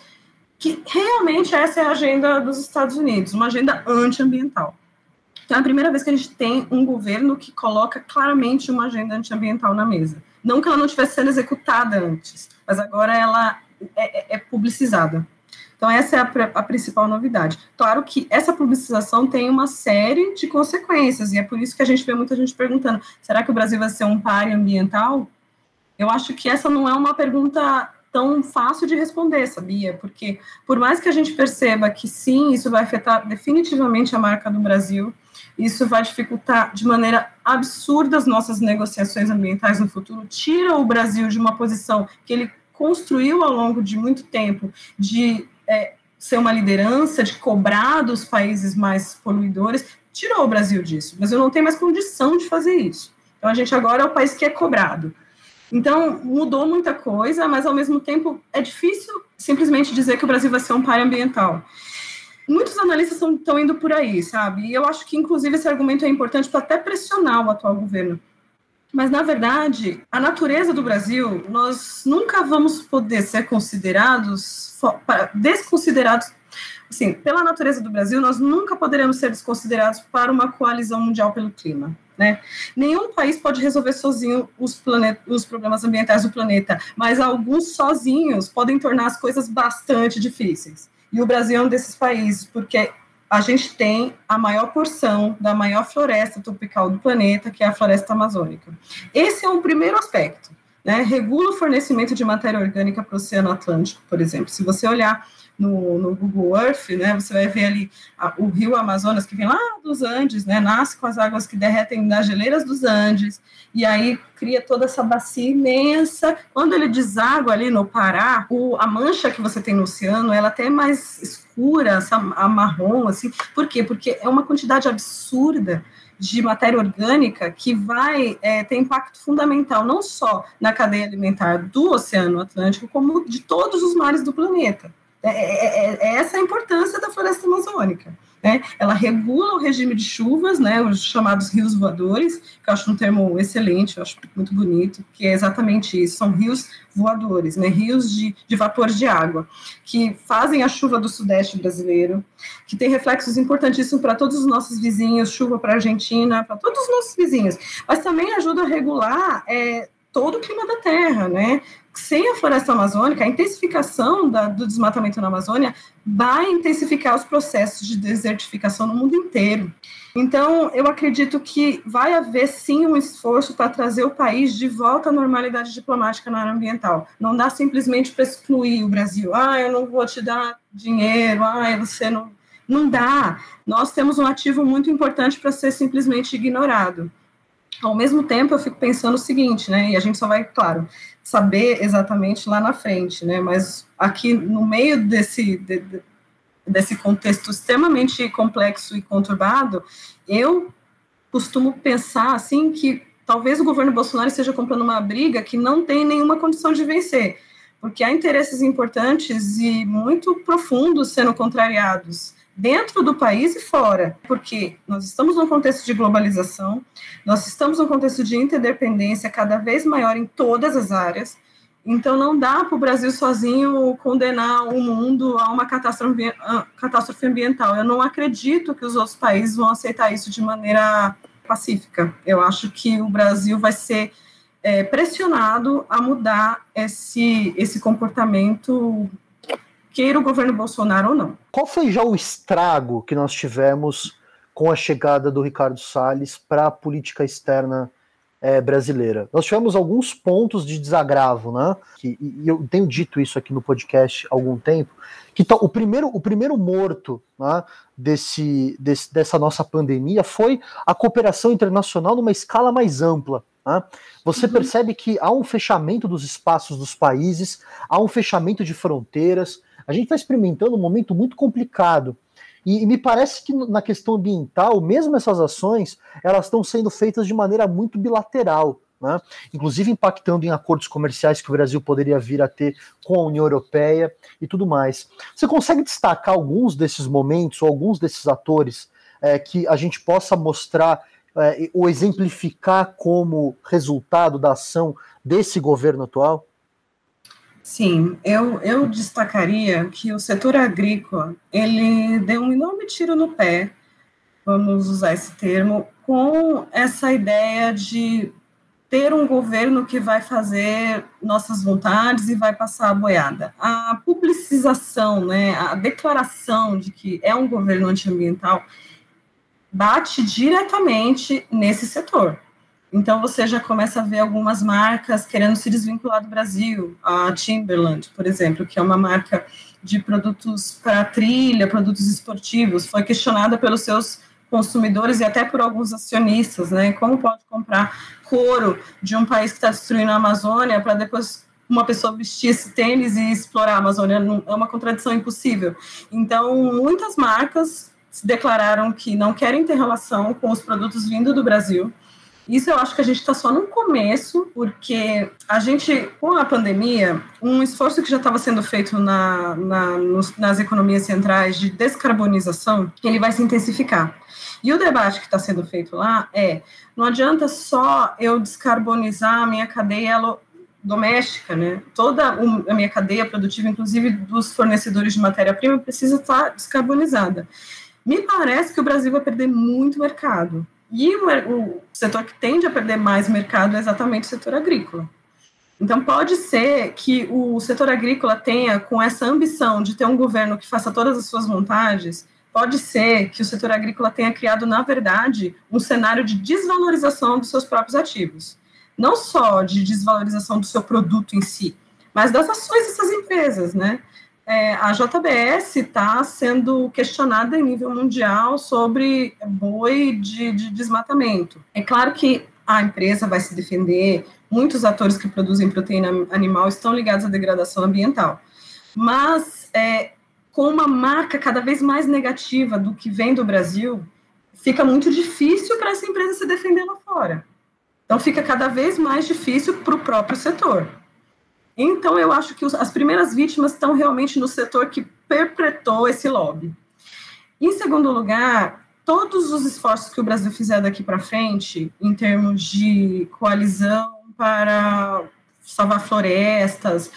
que realmente essa é a agenda dos Estados Unidos, uma agenda antiambiental. Então, é a primeira vez que a gente tem um governo que coloca claramente uma agenda antiambiental na mesa. Não que ela não estivesse sendo executada antes, mas agora ela é, é, é publicizada. Então, essa é a, a, principal novidade. Claro que essa publicização tem uma série de consequências, e é por isso que a gente vê muita gente perguntando: será que o Brasil vai ser um páreo ambiental? Eu acho que essa não é uma pergunta tão fácil de responder, sabia? Porque, por mais que a gente perceba que sim, isso vai afetar definitivamente a marca do Brasil, isso vai dificultar de maneira absurda as nossas negociações ambientais no futuro, tira o Brasil de uma posição que ele construiu ao longo de muito tempo de é, ser uma liderança, de cobrar dos países mais poluidores, tirou o Brasil disso. Mas eu não tenho mais condição de fazer isso. Então a gente agora é o país que é cobrado. Então mudou muita coisa, mas ao mesmo tempo é difícil simplesmente dizer que o Brasil vai ser um pai ambiental. Muitos analistas estão indo por aí, sabe? E eu acho que, inclusive, esse argumento é importante para até pressionar o atual governo. Mas, na verdade, a natureza do Brasil, nós nunca vamos poder ser considerados, desconsiderados, assim, pela natureza do Brasil, nós nunca poderemos ser desconsiderados para uma coalizão mundial pelo clima. Né? Nenhum país pode resolver sozinho os, planet, os problemas ambientais do planeta, mas alguns sozinhos podem tornar as coisas bastante difíceis. E o Brasil é um desses países, porque a gente tem a maior porção da maior floresta tropical do planeta, que é a floresta amazônica. Esse é o primeiro aspecto. Né? Regula o fornecimento de matéria orgânica para o Oceano Atlântico, por exemplo. Se você olhar no, no Google Earth, né, você vai ver ali a, o rio Amazonas, que vem lá dos Andes, né, nasce com as águas que derretem nas geleiras dos Andes, e aí cria toda essa bacia imensa. Quando ele deságua ali no Pará, o, a mancha que você tem no oceano, ela até é mais escura, essa, a marrom, assim. Por quê? Porque é uma quantidade absurda de matéria orgânica que vai é, ter impacto fundamental não só na cadeia alimentar do Oceano Atlântico, como de todos os mares do planeta. É, é, é, é essa a importância da floresta amazônica. Né? Ela regula o regime de chuvas, né, os chamados rios voadores, que eu acho um termo excelente, eu acho muito bonito, que é exatamente isso, são rios voadores, né, rios de, de vapor de água, que fazem a chuva do sudeste brasileiro, que tem reflexos importantíssimos para todos os nossos vizinhos, chuva para a Argentina, para todos os nossos vizinhos, mas também ajuda a regular é, todo o clima da Terra, né? Sem a floresta amazônica, a intensificação da, do desmatamento na Amazônia vai intensificar os processos de desertificação no mundo inteiro. Então, eu acredito que vai haver sim um esforço para trazer o país de volta à normalidade diplomática na área ambiental. Não dá simplesmente para excluir o Brasil. Ah, eu não vou te dar dinheiro. Ah, você não. Não dá. Nós temos um ativo muito importante para ser simplesmente ignorado. Ao mesmo tempo, eu fico pensando o seguinte, né? E a gente só vai, claro, saber exatamente lá na frente, né? Mas aqui no meio desse, de, desse contexto extremamente complexo e conturbado, eu costumo pensar assim que talvez o governo Bolsonaro esteja comprando uma briga que não tem nenhuma condição de vencer, porque há interesses importantes e muito profundos sendo contrariados dentro do país e fora, porque nós estamos num contexto de globalização, nós estamos num contexto de interdependência cada vez maior em todas as áreas, então não dá para o Brasil sozinho condenar o mundo a uma catástrofe, ambiental. Eu não acredito que os outros países vão aceitar isso de maneira pacífica. Eu acho que o Brasil vai ser é, pressionado a mudar esse, esse comportamento queira o governo Bolsonaro ou não. Qual foi já o estrago que nós tivemos com a chegada do Ricardo Salles para a política externa é, brasileira. Nós tivemos alguns pontos de desagravo, né? Que, e eu tenho dito isso aqui no podcast há algum tempo, que o, primeiro, o primeiro morto né, desse, desse, dessa nossa pandemia foi a cooperação internacional numa escala mais ampla. Né? Você uhum. percebe que há um fechamento dos espaços dos países, há um fechamento de fronteiras. A gente está experimentando um momento muito complicado e, e, me parece que na questão ambiental, mesmo essas ações, elas estão sendo feitas de maneira muito bilateral. Né? inclusive impactando em acordos comerciais que o Brasil poderia vir a ter com a União Europeia e tudo mais. Você consegue destacar alguns desses momentos ou alguns desses atores é, que a gente possa mostrar é, ou exemplificar como resultado da ação desse governo atual? Sim, eu, eu destacaria que o setor agrícola, ele deu um enorme tiro no pé, vamos usar esse termo, com essa ideia de ter um governo que vai fazer nossas vontades e vai passar a boiada. A publicização, né, a declaração de que é um governo antiambiental bate diretamente nesse setor. Então você já começa a ver algumas marcas querendo se desvincular do Brasil, a Timberland, por exemplo, que é uma marca de produtos para trilha, produtos esportivos, foi questionada pelos seus consumidores e até por alguns acionistas, né? Como pode comprar couro de um país que está destruindo a Amazônia para depois uma pessoa vestir esse tênis e explorar a Amazônia? É uma contradição impossível. Então, muitas marcas declararam que não querem ter relação com os produtos vindo do Brasil isso eu acho que a gente está só no começo, porque a gente, com a pandemia, um esforço que já estava sendo feito na, na, nos, nas economias centrais de descarbonização, ele vai se intensificar. E o debate que está sendo feito lá é: não adianta só eu descarbonizar a minha cadeia doméstica, né? Toda a minha cadeia produtiva, inclusive dos fornecedores de matéria-prima, precisa estar descarbonizada. Me parece que o Brasil vai perder muito mercado. E o, o setor que tende a perder mais mercado é exatamente o setor agrícola. Então, pode ser que o setor agrícola tenha, com essa ambição de ter um governo que faça todas as suas vontades, pode ser que o setor agrícola tenha criado, na verdade, um cenário de desvalorização dos seus próprios ativos. Não só de desvalorização do seu produto em si, mas das ações dessas empresas, né? É, a JBS está sendo questionada em nível mundial sobre boi de, de, desmatamento. É claro que a empresa vai se defender, muitos atores que produzem proteína animal estão ligados à degradação ambiental, mas é, com uma marca cada vez mais negativa do que vem do Brasil, fica muito difícil para essa empresa se defender lá fora. Então, fica cada vez mais difícil para o próprio setor. Então, eu acho que os, as primeiras vítimas estão realmente no setor que perpetrou esse lobby. Em segundo lugar, todos os esforços que o Brasil fizer daqui para frente, em termos de coalizão para salvar florestas,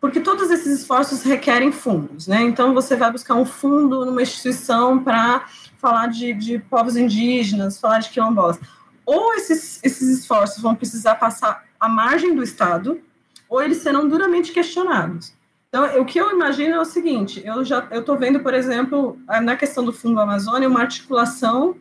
porque todos esses esforços requerem fundos, né? Então, você vai buscar um fundo numa instituição para falar de, de povos indígenas, falar de quilombolas. Ou esses, esses esforços vão precisar passar à margem do Estado, ou eles serão duramente questionados. Então, o que eu imagino é o seguinte: eu já eu estou vendo, por exemplo, na questão do Fundo Amazônia, uma articulação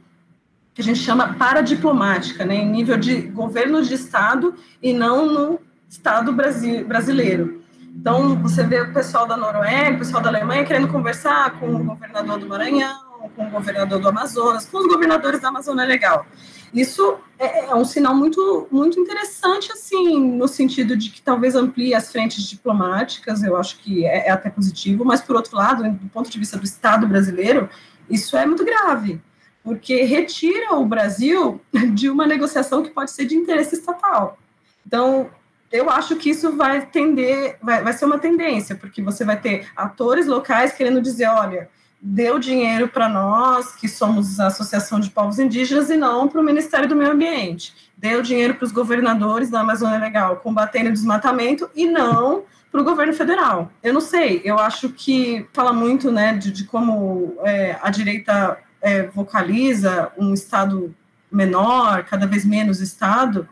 que a gente chama paradiplomática, né, em nível de governo de Estado e não no Estado brasileiro. Então, você vê o pessoal da Noruega, o pessoal da Alemanha querendo conversar com o governador do Maranhão, com o governador do Amazonas, com os governadores da Amazônia Legal. Isso é, é, um sinal muito, muito interessante, assim, no sentido de que talvez amplie as frentes diplomáticas, eu acho que é, é até positivo, mas, por outro lado, do ponto de vista do Estado brasileiro, isso é muito grave, porque retira o Brasil (laughs) de uma negociação que pode ser de interesse estatal. Então, eu acho que isso vai tender, vai, vai ser uma tendência, porque você vai ter atores locais querendo dizer, olha, deu dinheiro para nós, que somos a Associação de Povos Indígenas, e não para o Ministério do Meio Ambiente. Deu dinheiro para os governadores da Amazônia Legal combatendo o desmatamento e não para o governo federal. Eu não sei, eu acho que fala muito né, de, de como é, a direita é, vocaliza um Estado menor, cada vez menos Estado.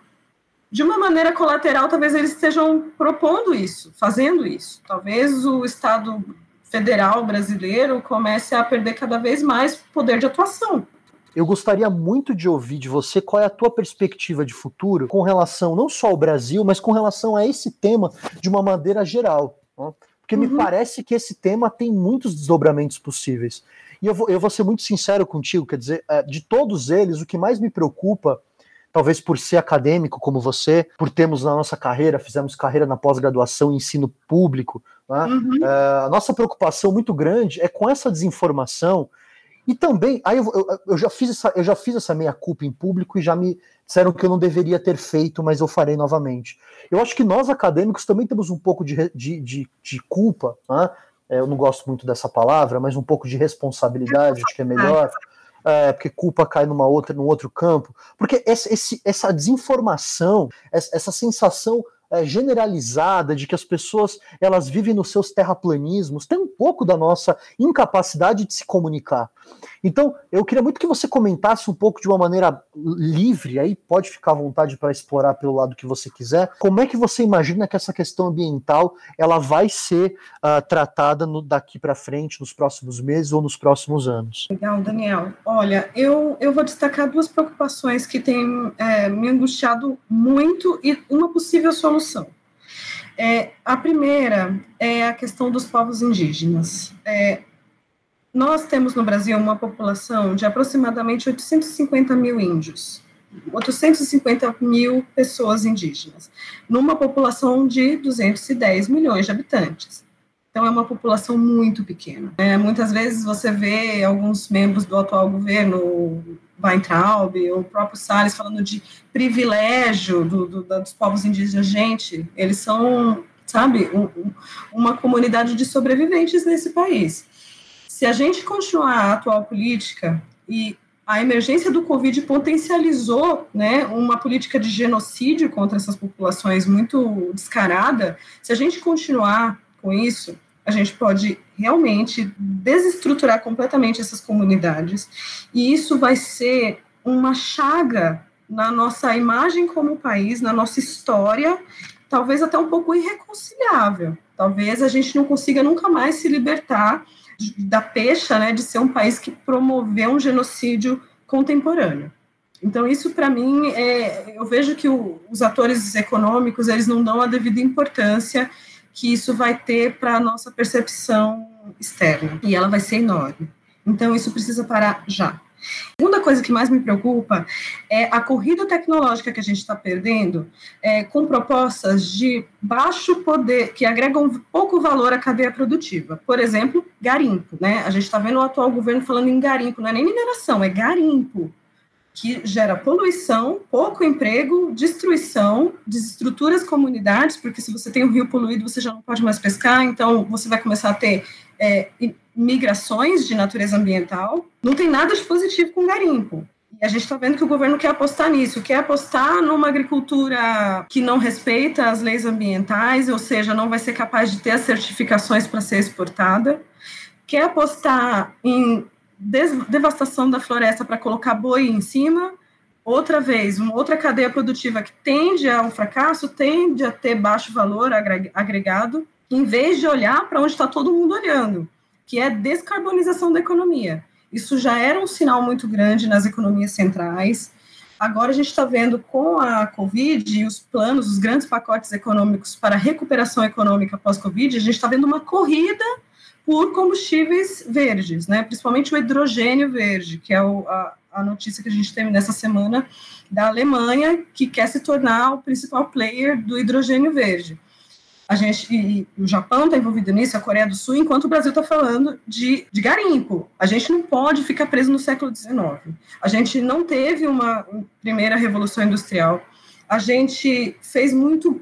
De uma maneira colateral, talvez eles estejam propondo isso, fazendo isso. Talvez o Estado federal brasileiro comece a perder cada vez mais poder de atuação. eu gostaria muito de ouvir de você qual é a tua perspectiva de futuro com relação não só ao Brasil, mas com relação a esse tema de uma maneira geral. Né? Porque uhum. me parece que esse tema tem muitos desdobramentos possíveis. E eu vou, eu vou ser muito sincero contigo, quer dizer, é, de todos eles, o que mais me preocupa talvez por ser acadêmico como você, por termos na nossa carreira, fizemos carreira na pós-graduação em ensino público, né? uhum. uh, a nossa preocupação muito grande é com essa desinformação e também, aí eu, eu, eu, já fiz essa, eu já fiz essa meia culpa em público e já me disseram que eu não deveria ter feito, mas eu farei novamente. Eu acho que nós acadêmicos também temos um pouco de, de, de, de culpa, né? É, eu não gosto muito dessa palavra, mas um pouco de responsabilidade, acho que é melhor é, porque culpa cai numa outra, num outro campo. Porque esse, esse, essa desinformação, essa, essa sensação é, generalizada de que as pessoas elas vivem nos seus terraplanismos, tem um pouco da nossa incapacidade de se comunicar. Então, eu queria muito que você comentasse um pouco de uma maneira livre, aí pode ficar à vontade para explorar pelo lado que você quiser, como é que você imagina que essa questão ambiental ela vai ser uh, tratada no, daqui para frente, nos próximos meses ou nos próximos anos? Legal, Daniel. Olha, eu, eu vou destacar duas preocupações que têm é, me angustiado muito e uma possível solução. É, a primeira é a questão dos povos indígenas. É, nós temos no Brasil uma população de aproximadamente 850 mil índios, 850 mil pessoas indígenas, numa população de 210 milhões de habitantes. Então, é uma população muito pequena. É, muitas vezes você vê alguns membros do atual governo Weintraub, o próprio Salles falando de privilégio do, do, dos povos indígenas. Gente, eles são, sabe, um, uma comunidade de sobreviventes nesse país. Se a gente continuar a atual política e a emergência do Covid potencializou né, uma política de genocídio contra essas populações muito descarada, se a gente continuar com isso, a gente pode realmente desestruturar completamente essas comunidades, e isso vai ser uma chaga na nossa imagem como país, na nossa história, talvez até um pouco irreconciliável. Talvez a gente não consiga nunca mais se libertar da pecha, né, de ser um país que promoveu um genocídio contemporâneo. Então isso para mim é, eu vejo que o, os atores econômicos eles não dão a devida importância que isso vai ter para a nossa percepção externa, e ela vai ser enorme. Então, isso precisa parar já. Segunda coisa que mais me preocupa é a corrida tecnológica que a gente está perdendo é, com propostas de baixo poder, que agregam pouco valor à cadeia produtiva. Por exemplo, garimpo. Né? A gente está vendo o atual governo falando em garimpo, não é nem mineração, é garimpo que gera poluição, pouco emprego, destruição, desestrutura as comunidades, porque se você tem um rio poluído, você já não pode mais pescar, então você vai começar a ter é, migrações de natureza ambiental. Não tem nada de positivo com garimpo. E a gente está vendo que o governo quer apostar nisso, quer apostar numa agricultura que não respeita as leis ambientais, ou seja, não vai ser capaz de ter as certificações para ser exportada, quer apostar em devastação da floresta para colocar boi em cima, outra vez, uma outra cadeia produtiva que tende a um fracasso, tende a ter baixo valor agregado, em vez de olhar para onde está todo mundo olhando, que é descarbonização da economia. Isso já era um sinal muito grande nas economias centrais. Agora a gente está vendo com a Covid e os planos, os grandes pacotes econômicos para recuperação econômica pós-Covid, a gente está vendo uma corrida por combustíveis verdes, né? principalmente o hidrogênio verde, que é o, a, a notícia que a gente teve nessa semana da Alemanha, que quer se tornar o principal player do hidrogênio verde. A gente, e, o Japão está envolvido nisso, a Coreia do Sul, enquanto o Brasil está falando de, de garimpo. A gente não pode ficar preso no século XIX. A gente não teve uma primeira revolução industrial a gente fez muito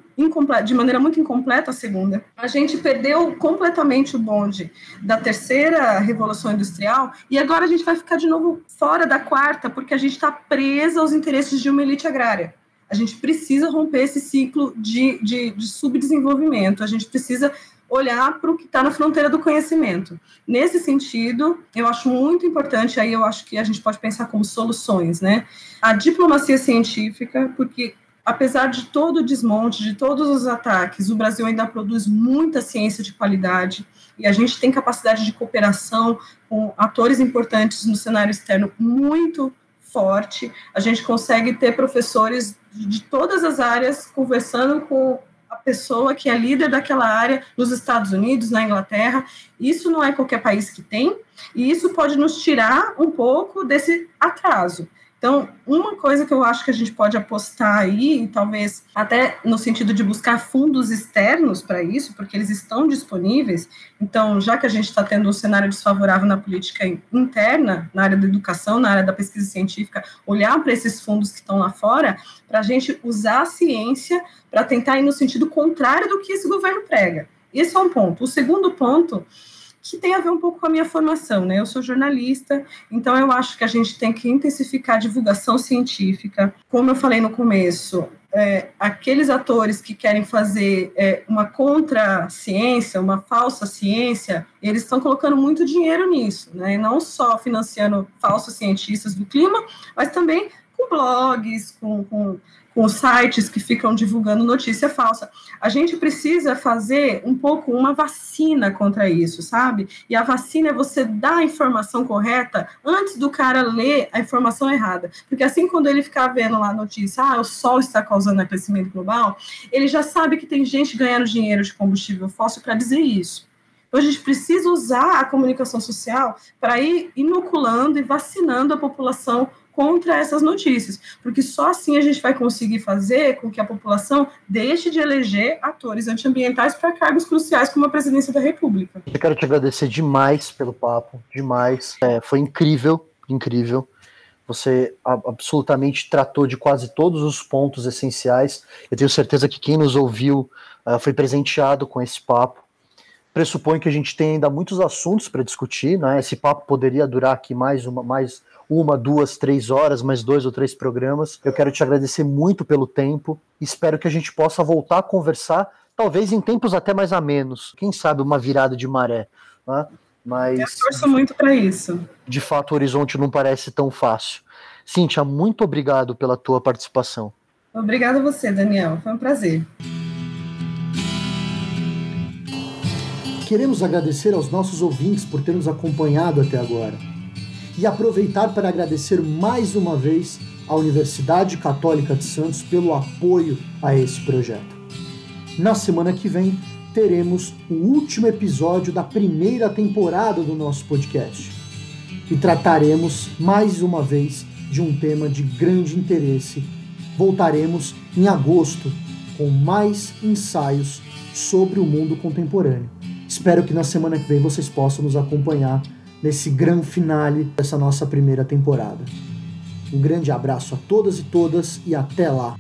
de maneira muito incompleta a segunda. A gente perdeu completamente o bonde da terceira revolução industrial e agora a gente vai ficar de novo fora da quarta porque a gente está presa aos interesses de uma elite agrária. A gente precisa romper esse ciclo de, de, de subdesenvolvimento. A gente precisa olhar para o que está na fronteira do conhecimento. Nesse sentido, eu acho muito importante, aí eu acho que a gente pode pensar como soluções, né? A diplomacia científica, porque apesar de todo o desmonte, de todos os ataques, o Brasil ainda produz muita ciência de qualidade e a gente tem capacidade de cooperação com atores importantes no cenário externo muito forte, a gente consegue ter professores de todas as áreas conversando com a pessoa que é líder daquela área nos Estados Unidos, na Inglaterra. Isso não é qualquer país que tem, e isso pode nos tirar um pouco desse atraso. Então, uma coisa que eu acho que a gente pode apostar aí, talvez até no sentido de buscar fundos externos para isso, porque eles estão disponíveis. Então, já que a gente está tendo um cenário desfavorável na política interna, na área da educação, na área da pesquisa científica, olhar para esses fundos que estão lá fora, para a gente usar a ciência para tentar ir no sentido contrário do que esse governo prega. Esse é um ponto. O segundo ponto que tem a ver um pouco com a minha formação, né? Eu sou jornalista, então eu acho que a gente tem que intensificar a divulgação científica. Como eu falei no começo, é, aqueles atores que querem fazer é, uma contra-ciência, uma falsa ciência, eles estão colocando muito dinheiro nisso, né? Não só financiando falsos cientistas do clima, mas também com blogs, com, com com sites que ficam divulgando notícia falsa. A gente precisa fazer um pouco uma vacina contra isso, sabe? E a vacina é você dar a informação correta antes do cara ler a informação errada. Porque assim, quando ele ficar vendo lá a notícia, ah, o sol está causando aquecimento global, ele já sabe que tem gente ganhando dinheiro de combustível fóssil para dizer isso. Então, a gente precisa usar a comunicação social para ir inoculando e vacinando a população contra essas notícias, porque só assim a gente vai conseguir fazer com que a população deixe de eleger atores antiambientais para cargos cruciais como a presidência da República. Eu quero te agradecer demais pelo papo, demais. É, foi incrível, incrível. Você absolutamente tratou de quase todos os pontos essenciais. Eu tenho certeza que quem nos ouviu uh, foi presenteado com esse papo. Pressuponho que a gente tem ainda muitos assuntos para discutir, né? Esse papo poderia durar aqui mais uma, mais uma, duas, três horas, mais dois ou três programas. Eu quero te agradecer muito pelo tempo. Espero que a gente possa voltar a conversar, talvez em tempos até mais a menos. Quem sabe uma virada de maré. Né? Mas. Eu torço muito para isso. De fato, o horizonte não parece tão fácil. Cíntia, muito obrigado pela tua participação. Obrigada a você, Daniel. Foi um prazer. Queremos agradecer aos nossos ouvintes por ter nos acompanhado até agora e aproveitar para agradecer mais uma vez à Universidade Católica de Santos pelo apoio a esse projeto. Na semana que vem, teremos o último episódio da primeira temporada do nosso podcast e trataremos mais uma vez de um tema de grande interesse. Voltaremos em agosto com mais ensaios sobre o mundo contemporâneo. Espero que na semana que vem vocês possam nos acompanhar nesse grande finale dessa nossa primeira temporada. Um grande abraço a todas e todas e até lá!